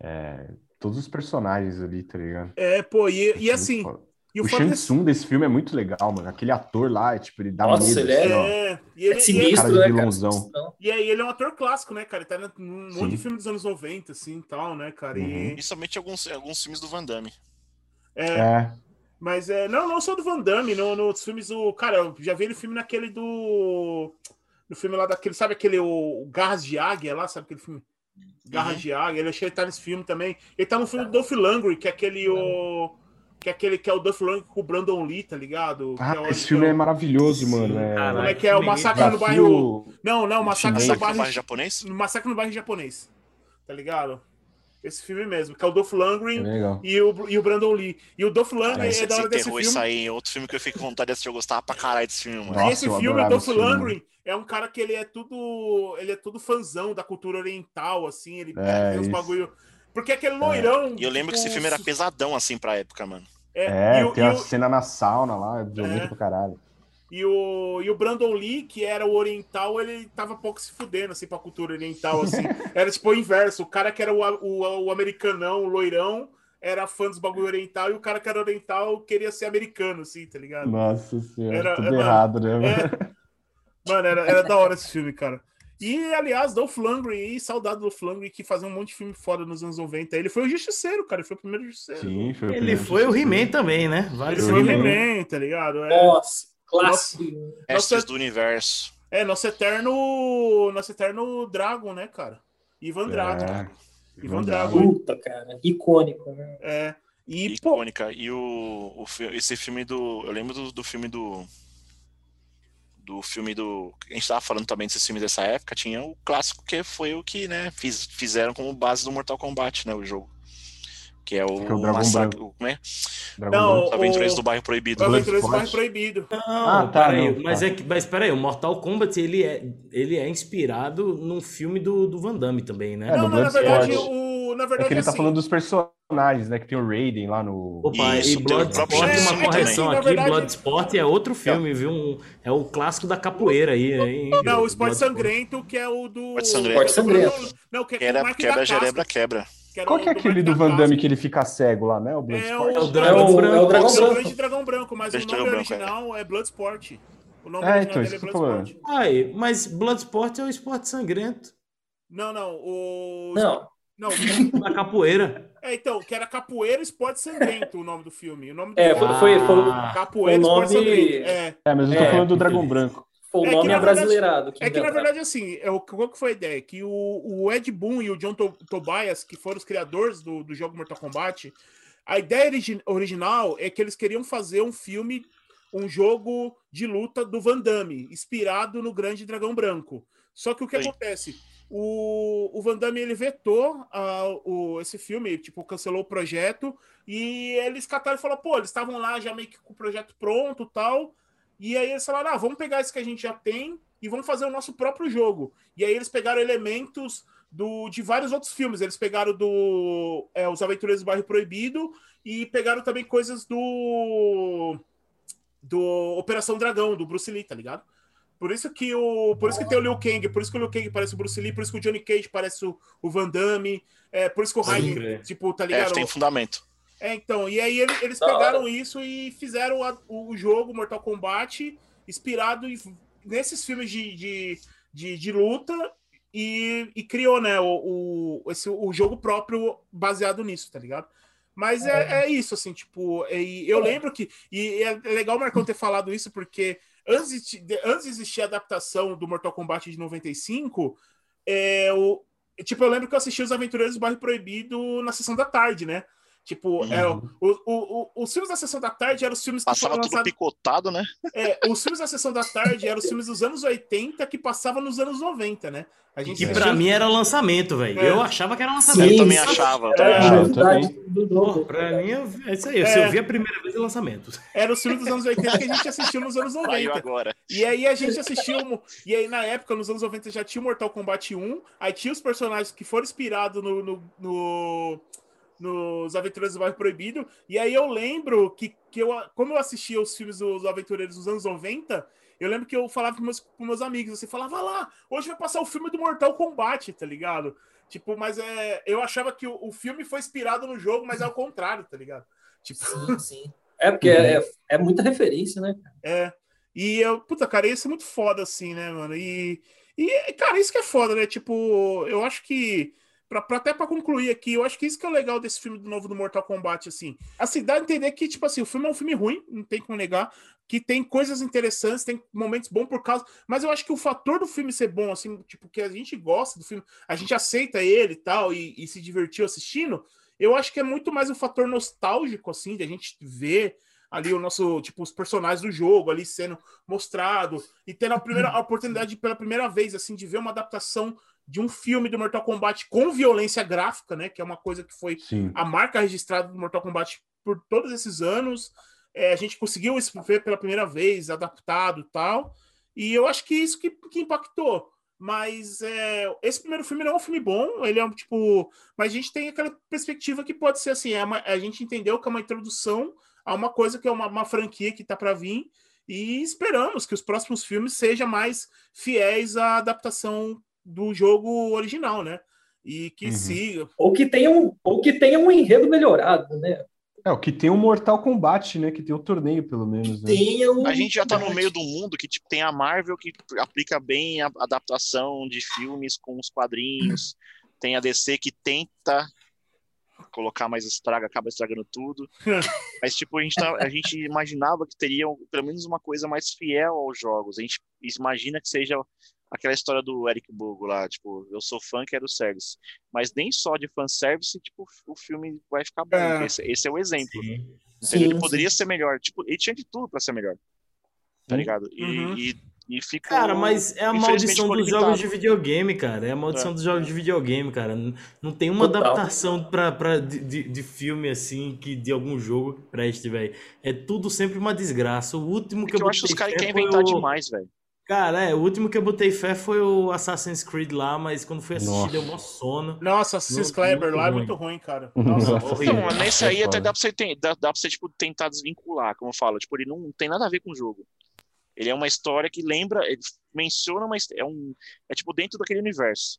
é, todos os personagens ali, tá ligado? É, pô, e, e Muito assim, e o, O Shang desse- Tsung desse filme é muito legal, mano. Aquele ator lá, é, tipo, ele dá Nossa, medo, ele é- assim, ó. É, e É ele, e, sinistro, cara de né, cara? vilãozão. E aí ele é um ator clássico, né, cara? Ele tá num monte de Sim. filme dos anos 90, assim, e tal, né, cara? E, Principalmente alguns, alguns filmes do Van Damme. é, É, Mas é, não, não só do Van Damme, no, nos filmes do. Cara, eu já vi ele filme naquele do. No filme lá daquele, sabe aquele o, o Garras de Águia lá, sabe aquele filme? Garras Uhum. de Águia, ele achei que ele tá nesse filme também. Ele tá no filme do Dolph Lundgren, que é aquele o. Que é aquele que é o Dolph Lundgren com o Brandon Lee, tá ligado? Que Ah, é o- esse filme é maravilhoso, Sim, mano. É... caralho. Como é que é? O Massacre no bairro. Não, não, Massacre chinês. no bairro. bairro japonês? Massacre no bairro japonês. Tá ligado? Esse filme mesmo, que é o Dolph Lundgren É e, o, e o Brandon Lee. E o Dolph Lundgren é você da hora desse filme. isso aí em outro filme que eu fiquei com vontade de assistir. Eu gostava pra caralho desse filme, mano. Nossa, e esse eu filme, o Dolph filme. Lundgren, é um cara que ele é tudo. Ele é tudo fãzão da cultura oriental, assim. Ele É, tem uns bagulho. Porque aquele loirão. E eu lembro que esse tipo, filme era pesadão, assim, pra época, mano. É, e, o, tem e, a o, cena na sauna lá, violento É. pra caralho. E, o, e o Brandon Lee, que era o oriental, ele tava pouco se fudendo, assim, pra cultura oriental, assim. era tipo o inverso. O cara que era o, o, o americanão, o loirão, era fã dos bagulho oriental, e o cara que era oriental queria ser americano, assim, tá ligado? Nossa senhora, Era- tudo é, mano, errado, né? mano? É. Mano, era, era da hora esse filme, cara. E, aliás, Dolph Lundgren e saudade do Dolph Lundgren, que fazia um monte de filme foda nos anos 90. Ele foi o Justiceiro, cara. Ele foi o primeiro Justiceiro. Sim, foi o Ele primeiro foi o. He-Man também, né? Vale Ele foi o He-Man, tá ligado? É, Nossa, clássico. Mestres do Universo. é nosso eterno. Nosso eterno Dragon, né, cara? Ivan Drago. É, Ivan Drago. Puta, cara. Icônico, né? É. E, pô, icônica. E o, o esse filme do. Eu lembro do, do filme do. Do filme do. A gente tava falando também desses filmes dessa época. Tinha o clássico que foi o que, né? Fiz, fizeram como base do Mortal Kombat, né? O jogo. Que é o, Que é o massacre. o- Como é? Dragão Não, Branco. Os Aventureiros o- do Bairro Proibido. Aventureiros do. Bairro Proibido. Não, Ah, tá, peraí, não, mas tá. é que, mas peraí, o Mortal Kombat ele é, ele é inspirado num filme do, do Van Damme também, né? É, não, no não, na verdade, Bloodsport. o, na É verdade que ele tá assim, falando dos personagens, né? Que tem o Raiden lá no. Opa, Isso, e Bloodsport, uma correção aqui, verdade- Bloodsport é outro filme, viu? Um- é o clássico da capoeira aí. hein, Não, o. Esporte Sangrento, que é o do. Esporte Sangrento. Esporte Sangrento. Não, que é quebra, gerebra, quebra. Que era Qual que é aquele do Van Damme que ele fica cego lá, né? O É Bloodsport? É o É Dragão Branco. é o Dragão É Branco. Dragão Branco, mas o nome Branco, original é Bloodsport. O nome É, original então, dele é isso que eu tô falando. Bloodsport. Ai, mas Bloodsport é o esporte sangrento Não, não, o... Não, Não, da capoeira. é, então, que era Capoeira Esporte Sangrento o nome do filme. O nome do é, filme foi, foi, foi, Capoeira o nome- Esporte Sangrento. É, É, mas eu tô É, falando do Dragão. Branco. Foi o É que, nome na verdade- abrasileirado. é que na verdade, assim, é, o- qual que foi a ideia? Que o, o Ed Boon e o John To- Tobias, que foram os criadores do, do jogo Mortal Kombat, a ideia origi- original é que eles queriam fazer um filme, um jogo de luta do Van Damme, inspirado no Grande Dragão Branco. Só que o que Sim. acontece? O, o Van Damme ele vetou ah, o, esse filme, tipo, cancelou o projeto, e eles cataram e falaram, pô, eles estavam lá já meio que com o projeto pronto e tal. E aí eles falaram, ah, vamos pegar isso que a gente já tem e vamos fazer o nosso próprio jogo. E aí eles pegaram elementos do, de vários outros filmes. Eles pegaram do é, Os Aventureiros do Bairro Proibido e pegaram também coisas do do Operação Dragão, do Bruce Lee, tá ligado? Por isso que o por isso que tem o Liu Kang, por isso que o Liu Kang parece o Bruce Lee, por isso que o Johnny Cage parece o, o Van Damme, é, por isso que o Raiden, tipo, tá É, ligado? tem fundamento. É, então, e aí ele- eles pegaram isso e fizeram a- o jogo Mortal Kombat inspirado em- nesses filmes de, de, de, de luta e, e criou, né, o, o, esse, o jogo próprio baseado nisso, tá ligado? Mas é, é isso, assim, tipo, e eu lembro que. E é legal o Marcão ter falado isso, porque antes de, de- antes de existir a adaptação do Mortal Kombat de 95, é, o, tipo, eu lembro que eu assisti Os Aventureiros do Bairro Proibido na sessão da tarde, né? Tipo, Uhum. era, o, o, o- os filmes da sessão da tarde eram os filmes que Passava foram tudo lançados. picotado, né? É, os filmes da sessão da tarde eram os filmes dos anos 80 que passavam nos anos 90, né? A gente Que assistia- pra mim era lançamento, velho. É. Eu achava que era lançamento. eu Sim, também achava. eu É, também achava. eu novidade também. Pô, pra mim é isso aí. Se É. eu vi a primeira vez é lançamento. Era os filmes dos anos 80 que a gente assistiu nos anos Saiu 90. agora. E aí a gente assistiu. E aí, na época, nos anos 90, já tinha o Mortal Kombat 1. Aí tinha os personagens que foram inspirados no, no, no- nos Aventureiros do Bairro Proibido. E aí eu lembro que, que eu, como eu assistia os filmes dos Aventureiros dos anos 90, eu lembro que eu falava com meus, com meus amigos, assim, falava lá, hoje vai passar o filme do Mortal Kombat, tá ligado? Tipo, mas é, eu achava que o, o filme foi inspirado no jogo, mas é o contrário, tá ligado? Tipo, Sim, sim. É porque é, é muita referência, né? É. E eu, puta, cara, ia ser muito foda, assim, né, mano? E, e cara, isso que é foda, né? Tipo, eu acho que. Pra, pra- até pra concluir aqui, eu acho que isso que é o legal desse filme do novo do Mortal Kombat, assim. Assim, dá a entender que, tipo assim, o filme é um filme ruim, não tem como negar, que tem coisas interessantes, tem momentos bons por causa. Mas eu acho que o fator do filme ser bom, assim, tipo, que a gente gosta do filme, a gente aceita ele e tal, e, se divertiu assistindo, eu acho que é muito mais um fator nostálgico, assim, de a gente ver ali o nosso, tipo, os personagens do jogo ali sendo mostrado e tendo a primeira a oportunidade de, pela primeira vez, assim, de ver uma adaptação de um filme do Mortal Kombat com violência gráfica, né? Que é uma coisa que foi Sim. a marca registrada do Mortal Kombat por todos esses anos. É, a gente conseguiu isso ver pela primeira vez, adaptado e tal. E eu acho que isso que, que impactou. Mas é, esse primeiro filme não é um filme bom, ele é um tipo. Mas a gente tem aquela perspectiva que pode ser assim: é uma- a gente entendeu que é uma introdução a uma coisa que é uma, uma franquia que está para vir. E esperamos que os próximos filmes sejam mais fiéis à adaptação do jogo original, né? E que Uhum. siga. Ou que tenha um, ou que tenha um enredo melhorado, né? É, o que tem o Mortal Kombat, né? Que tem o torneio, pelo menos, né? Tenha um A gente já tá no meio do mundo que tipo, tem a Marvel que aplica bem a adaptação de filmes com os quadrinhos. Tem a DC que tenta colocar mais estraga, acaba estragando tudo. Mas, tipo, a gente, tá- a gente imaginava que teria pelo menos uma coisa mais fiel aos jogos. A gente imagina que seja aquela história do Eric Bogo lá, tipo, eu sou fã, quero service. Mas nem só de fanservice, tipo, o filme vai ficar bom. É. Esse, esse é o exemplo. Sim. Entendeu? ele Sim, poderia ser melhor. Tipo, ele tinha de tudo pra ser melhor. Tá Sim. ligado? E, Uhum. e, e ficou. Cara, mas é a maldição dos jogos de videogame, cara. É a maldição É. dos jogos de videogame, cara. Não tem uma Total. adaptação pra, pra, de, de, filme assim, que de algum jogo que preste, velho. É tudo sempre uma desgraça. O último É que que eu eu acho que os caras querem inventar o... demais, velho. Cara, é, o último que eu botei fé foi o Assassin's Creed lá, mas quando fui assistir Nossa. deu mó sono. Nossa, Assassin's muito lá é ruim. muito ruim, cara. Nossa, Nossa. Então, nesse É aí até dá pra você, ten- dá, dá pra você tipo, tentar desvincular, como eu falo. Tipo, ele não tem nada a ver com o jogo. Ele é uma história que lembra, ele menciona uma his- é um é tipo dentro daquele universo,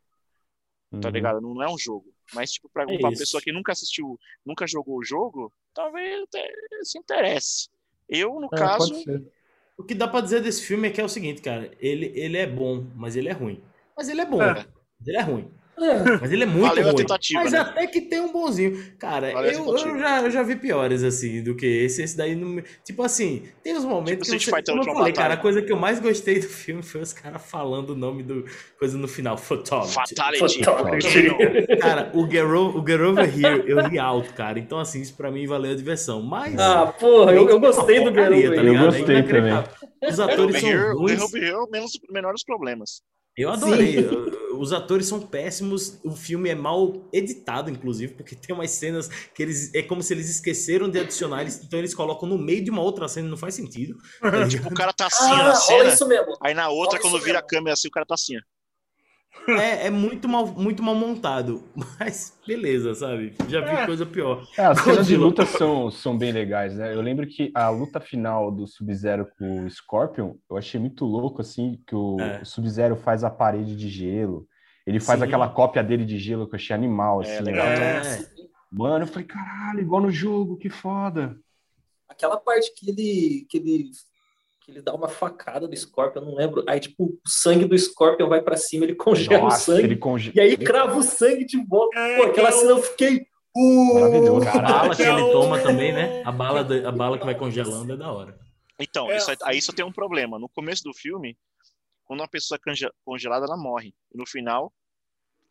tá Uhum. ligado? Não, não é um jogo. Mas tipo pra É uma isso. pessoa que nunca assistiu, nunca jogou o jogo, talvez até se interesse. Eu, no É, caso, pode ser. O que dá pra dizer desse filme é que é o seguinte, cara. Ele, ele é bom, mas ele é ruim. Mas ele é bom. É. Ele é ruim. É, Mas ele é muito Valeu a ruim. tentativa, Mas né? até que tem um bonzinho. Cara, eu, eu, já, eu já vi piores, assim, do que esse. Esse daí não. Tipo assim, tem uns momentos Tipo que você... Como eu falei, cara, a Batalha. coisa que eu mais gostei do filme foi os caras falando o nome do... Coisa no final, Fatality. Fatality. Fatality. Cara, o Get, O- Get Over Here, eu ri alto, cara. Então, assim, isso pra mim valeu a diversão. Mas... Ah, porra, eu, eu é gostei do Guerreiro. tá. Eu ligado? É gostei inacreditável. Os atores são ruins. The Hero, menos menores problemas. Eu adorei. Os atores são péssimos. O filme é mal editado, inclusive, porque tem umas cenas que eles. É como se eles esqueceram de adicionar, eles- então eles colocam no meio de uma outra cena, não faz sentido. Ligado? Tipo, o cara tá assim Ah, na olha cena, isso mesmo. aí na outra, Olha quando vira a mesmo. câmera assim, o cara tá assim. É, é muito, mal, muito mal montado. Mas beleza, sabe? Já vi É. coisa pior. É, as cenas de luta são, são bem legais, né? Eu lembro que a luta final do Sub-Zero com o Scorpion, eu achei muito louco, assim, que o, É. o Sub-Zero faz a parede de gelo. Ele faz Sim. aquela cópia dele de gelo que eu achei animal, É, assim. legal. né? É. Mano, eu falei, caralho, igual no jogo, que foda. Aquela parte que ele, que ele que ele dá uma facada do Scorpion, eu não lembro. Aí, tipo, o sangue do Scorpion vai pra cima, ele congela o sangue. ele conge... E aí crava o sangue de volta. É, Pô, aquela que é cena eu fiquei. Uh, Maravilhoso. A bala que é ele toma também, né? A bala, da- a bala que vai congelando é da hora. Então, É. isso aí, só tem um problema. No começo do filme, quando uma pessoa é conge- congelada, ela morre. E no final,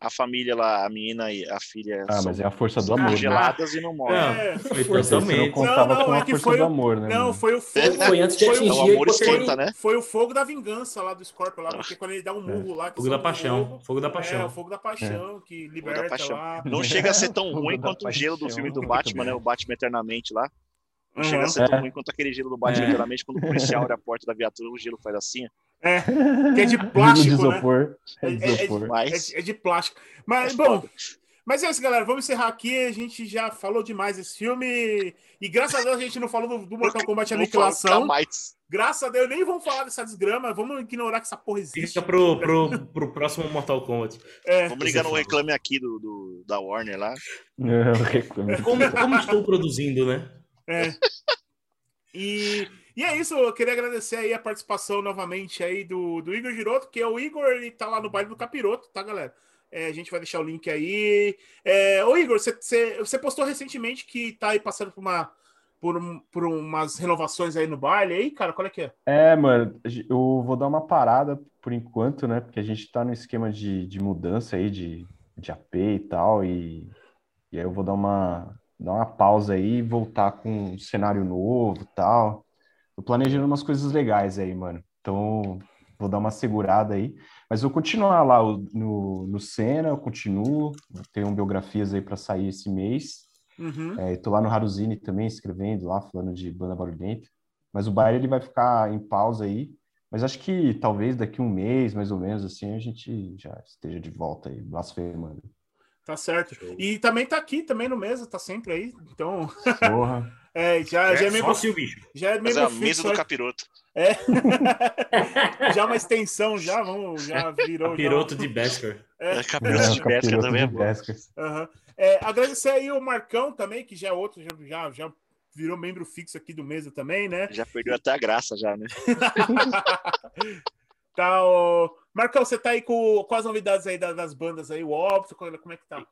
a família lá, a menina e a filha Ah, são mas é a força do amor, né? congeladas e não morrem. É. Foi não totalmente. contava Não, não, com é a que força foi do o- amor, né? Não, foi o fogo. Foi antes de Foi o- atingir É o a amor esquenta, né? Foi o fogo da vingança lá do Scorpion, lá, porque quando ele dá um murro lá. que Fogo da o paixão. fogo, Fogo da É, o paixão. fogo da paixão, que liberta paixão. lá. Não chega a ser tão ruim quanto o gelo do filme do Batman, né? O Batman Eternamente lá. Não Uhum. chega a ser É. tão ruim quanto aquele gelo do Batman É. Eternamente, quando o policial abre a porta da viatura, o gelo faz assim. É, que é de de plástico, né? isopor. É- É é- de é- isopor. Mas, É, é de plástico. Mas, bom, mas é isso, galera. Vamos encerrar aqui. A gente já falou demais desse filme. E graças a Deus a gente não falou do, do Mortal Kombat Aniquilação. Graças a Deus, nem vamos falar dessa desgrama. Vamos ignorar que essa porra existe. Fica pro, pro, pro próximo Mortal Kombat. É, Vamos ligar no reclame aqui do, do- da Warner lá. Como, como estou produzindo, né? é. E, e é isso. Eu queria agradecer aí a participação novamente aí do, do Igor Giroto, que é o Igor, ele tá lá no baile do Capiroto, tá, galera? É, a gente vai deixar o link aí. É, ô, Igor, você- postou recentemente que tá aí passando por uma. Por, um- por umas renovações aí no baile aí, cara, qual é que é? É, mano, eu vou dar uma parada por enquanto, né? Porque a gente tá no esquema de, de mudança aí, de, de AP e tal, e, e aí eu vou dar uma, dar uma pausa aí voltar com um cenário novo e tal. Tô planejando umas coisas legais aí, mano. Então, vou dar uma segurada aí. Mas eu vou continuar lá no, no Senna, eu continuo. Tenho biografias aí para sair esse mês. Uhum. É, tô lá no Haruzini também, escrevendo lá, falando de banda barulhenta. Mas o baile ele vai ficar em pausa aí. Mas acho que talvez daqui um mês, mais ou menos, assim, a gente já esteja de volta aí, blasfemando. Tá certo. E também tá aqui também no mesa, tá sempre aí. Então, Porra. é, já, já é É, membro, só se o bicho. já é Mas é membro a mesa fixo. do capiroto. É. já uma extensão, já, vamos, já virou. já- Piroto de Besker. É, capiroto de É, pesca capiroto também é de bom. Aham. É, agradecer aí o Marcão também, que já é outro, já, já, já virou membro fixo aqui do mesa também, né? Já perdeu até a graça já, né? tá, o... Marcão, você tá aí com, com as novidades aí das, das bandas aí, o óbito, como é que tá?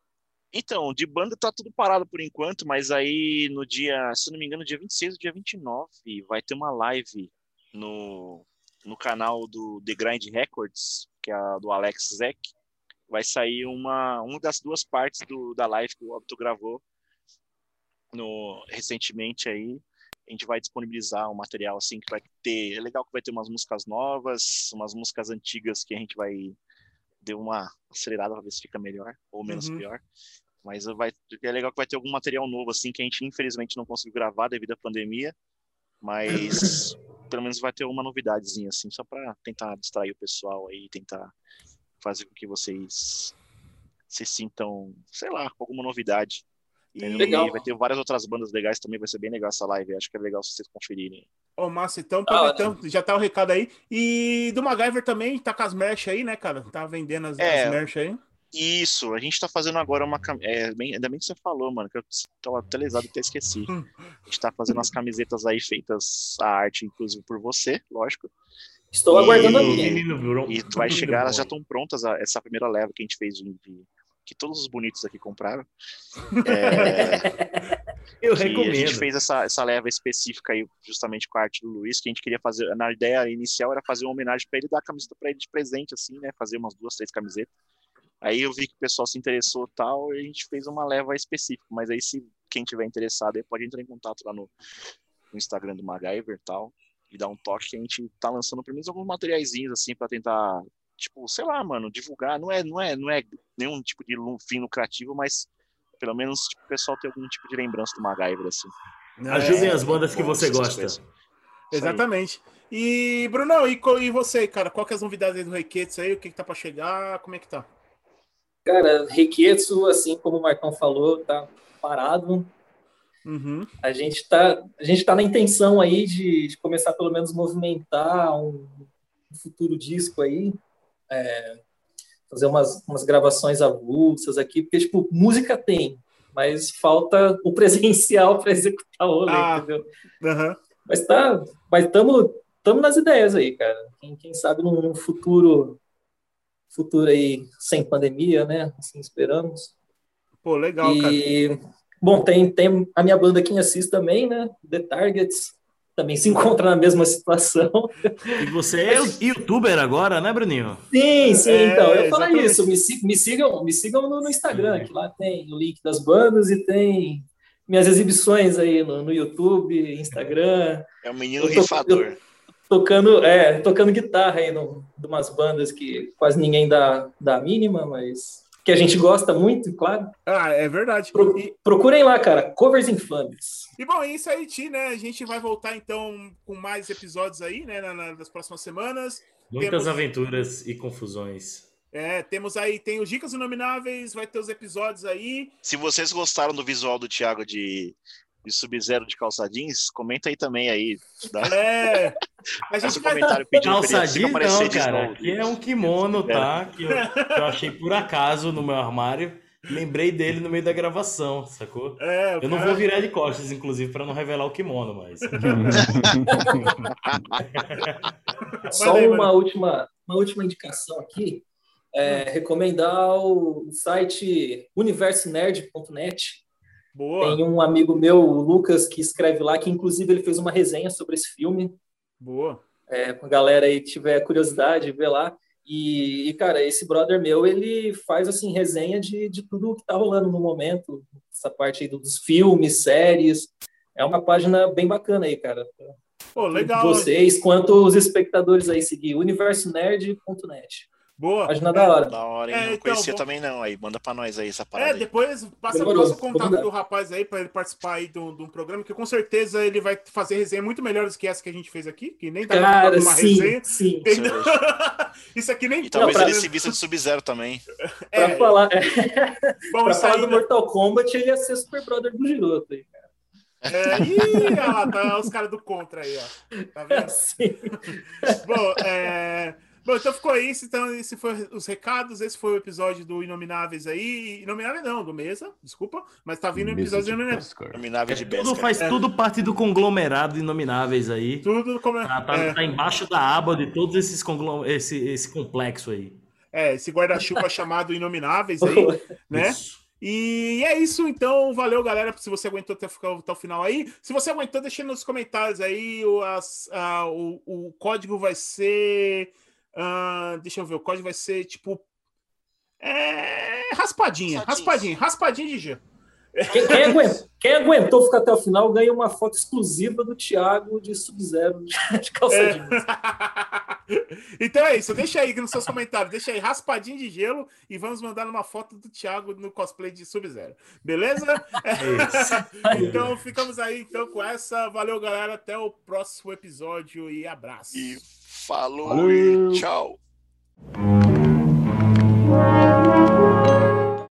Então, de banda tá tudo parado por enquanto, mas aí no dia, se não me engano, dia 26 ou dia 29, vai ter uma live no, no canal do The Grind Records, que é a do Alex Zek. Vai sair uma, uma das duas partes do, da live que o Obito gravou no, recentemente aí. A gente vai disponibilizar um material assim que vai ter. É legal que vai ter umas músicas novas, umas músicas antigas que a gente vai deu uma acelerada para ver se fica melhor ou menos Uhum. pior. Mas vai, é legal que vai ter algum material novo assim que a gente infelizmente não conseguiu gravar devido à pandemia, mas pelo menos vai ter uma novidadezinha assim, só para tentar distrair o pessoal aí, tentar fazer com que vocês se sintam, sei lá, com alguma novidade. E? Legal. Vai ter várias outras bandas legais também, vai ser bem legal essa live. Acho que é legal se vocês conferirem. Ô, Márcio, então, já tá o recado aí. E do MacGyver também, tá com as merch aí, né, cara? Tá vendendo as, É. as merch aí. Isso, a gente tá fazendo agora uma. cam- É, bem, ainda bem que você falou, mano, que eu tava até lesado e até esqueci. Hum. A gente tá fazendo umas camisetas aí feitas, a arte, inclusive por você, lógico. Estou E- aguardando a e- minha. E vai menino chegar, elas já estão prontas, essa primeira leva que a gente fez de- que todos os bonitos aqui compraram. É, Eu que a gente recomendo. fez essa, essa leva específica aí, justamente com a arte do Luiz, que a gente queria fazer. Na ideia inicial era fazer uma homenagem para ele, dar a camiseta para ele de presente, assim, né? Fazer umas duas, três camisetas. Aí eu vi que o pessoal se interessou e tal, e a gente fez uma leva específica. Mas aí, se quem tiver interessado, aí pode entrar em contato lá no, no Instagram do MacGyver e tal, e dar um toque que a gente tá lançando pelo menos alguns materiaizinhos, assim, para tentar, tipo, sei lá, mano, divulgar. Não é, não é, não é nenhum tipo de fim lucrativo, mas pelo menos tipo, o pessoal ter algum tipo de lembrança do MacGyver, assim. Ajudem É, as bandas que você gosta. Exatamente. E, Brunão, e, e você, cara? Qual que é as novidades aí do Reiketsu aí? O que, que tá para chegar? Como é que tá? Cara, Reiketsu, assim como o Marcão falou, tá parado. Uhum. A gente tá, a gente tá na intenção aí de, de começar pelo menos movimentar um, um futuro disco aí, é, fazer umas, umas gravações avulsas aqui, porque tipo música tem, mas falta o presencial para executar o rolê, ah, entendeu? Mas tá, mas estamos estamos nas ideias aí, cara. Quem, quem sabe num, num, futuro futuro aí sem pandemia, né? Assim esperamos. Pô, legal, e, cara. Bom, tem, tem a minha banda aqui em Assis também, né? The Targets. Também se encontra na mesma situação. E você é youtuber agora, né, Bruninho? Sim, sim. É, então, eu falo isso. Me, me, sigam, me sigam no, no Instagram, que lá tem o link das bandas e tem minhas exibições aí no, no YouTube, Instagram. É o menino rifador. tocando, é, tocando guitarra aí no, de umas bandas que quase ninguém dá, dá a mínima, mas que a gente gosta muito, claro. Ah, é verdade. Pro, e... Procurem lá, cara, covers infames. E bom, é isso aí, Ti, né? A gente vai voltar então com mais episódios aí, né, nas próximas semanas. Muitas temos... aventuras e confusões. É, temos aí, tem os Dicas Inomináveis, vai ter os episódios aí. Se vocês gostaram do visual do Thiago de, de Sub-Zero de calça jeans, comenta aí também aí. Tá? É. A gente um vai... comentário pedindo calça jeans não, cara. Aqui é um kimono, tá? Que eu, que eu achei por acaso no meu armário. Lembrei dele no meio da gravação, sacou? É, eu cara... não vou virar de costas, inclusive, para não revelar o kimono, mas. Só uma última, uma última indicação aqui é, recomendar o site universenerd.net. Boa. Tem um amigo meu, o Lucas, que escreve lá, que inclusive ele fez uma resenha sobre esse filme. Boa. É, a galera aí que tiver curiosidade, vê lá. E, e, cara, esse brother meu, ele faz, assim, resenha de, de tudo que tá rolando no momento. Essa parte aí dos filmes, séries. É uma página bem bacana aí, cara. Pô, legal. Vocês, quanto os espectadores aí, seguir universenerd.net. Boa. Página da hora. Da hora, hein? É, não então, conhecia bom... também não. Aí, manda pra nós aí essa parada. É, depois passa, passa o contato do rapaz aí pra ele participar aí de um programa, que com certeza ele vai fazer resenha muito melhores que essa que a gente fez aqui, que nem tá Cara, uma sim, resenha. Sim. isso aqui nem E talvez não, pra... ele se vista de Sub-Zero também. É. Pra falar, é. Bom, pra falar aí, do Mortal Kombat, ele ia ser Super Brother do Giroto aí, cara. É, ih, olha lá, tá os caras do contra aí, ó. Tá vendo? Sim. Bom, é. Bom, então ficou isso. Então, esse foi os recados. Esse foi o episódio do Inomináveis aí. Inomináveis não, do Mesa, desculpa. Mas tá vindo o episódio do Inomináveis. Inomináveis de é, Tudo faz é. tudo parte do conglomerado Inomináveis aí. Tudo como tá, tá, é. tá embaixo da aba de todos esses conglom... esse, esse complexo aí. É, esse guarda-chuva chamado Inomináveis aí, né? Isso. E é isso, então. Valeu, galera, se você aguentou até, até o final aí. Se você aguentou, deixa nos comentários aí. O, as, a, o, o código vai ser Uh, deixa eu ver, o código vai ser tipo. É, raspadinha, raspadinha, raspadinha de G. Quem, quem, aguentou, quem, aguentou, ficar até o final ganha uma foto exclusiva do Thiago de Sub-Zero de calça é. Então é isso, deixa aí nos seus comentários, deixa aí raspadinho de gelo e vamos mandar uma foto do Thiago no cosplay de Sub-Zero. Beleza? É então ficamos aí então com essa. Valeu, galera. Até o próximo episódio e abraço. E Falou Valeu. e tchau.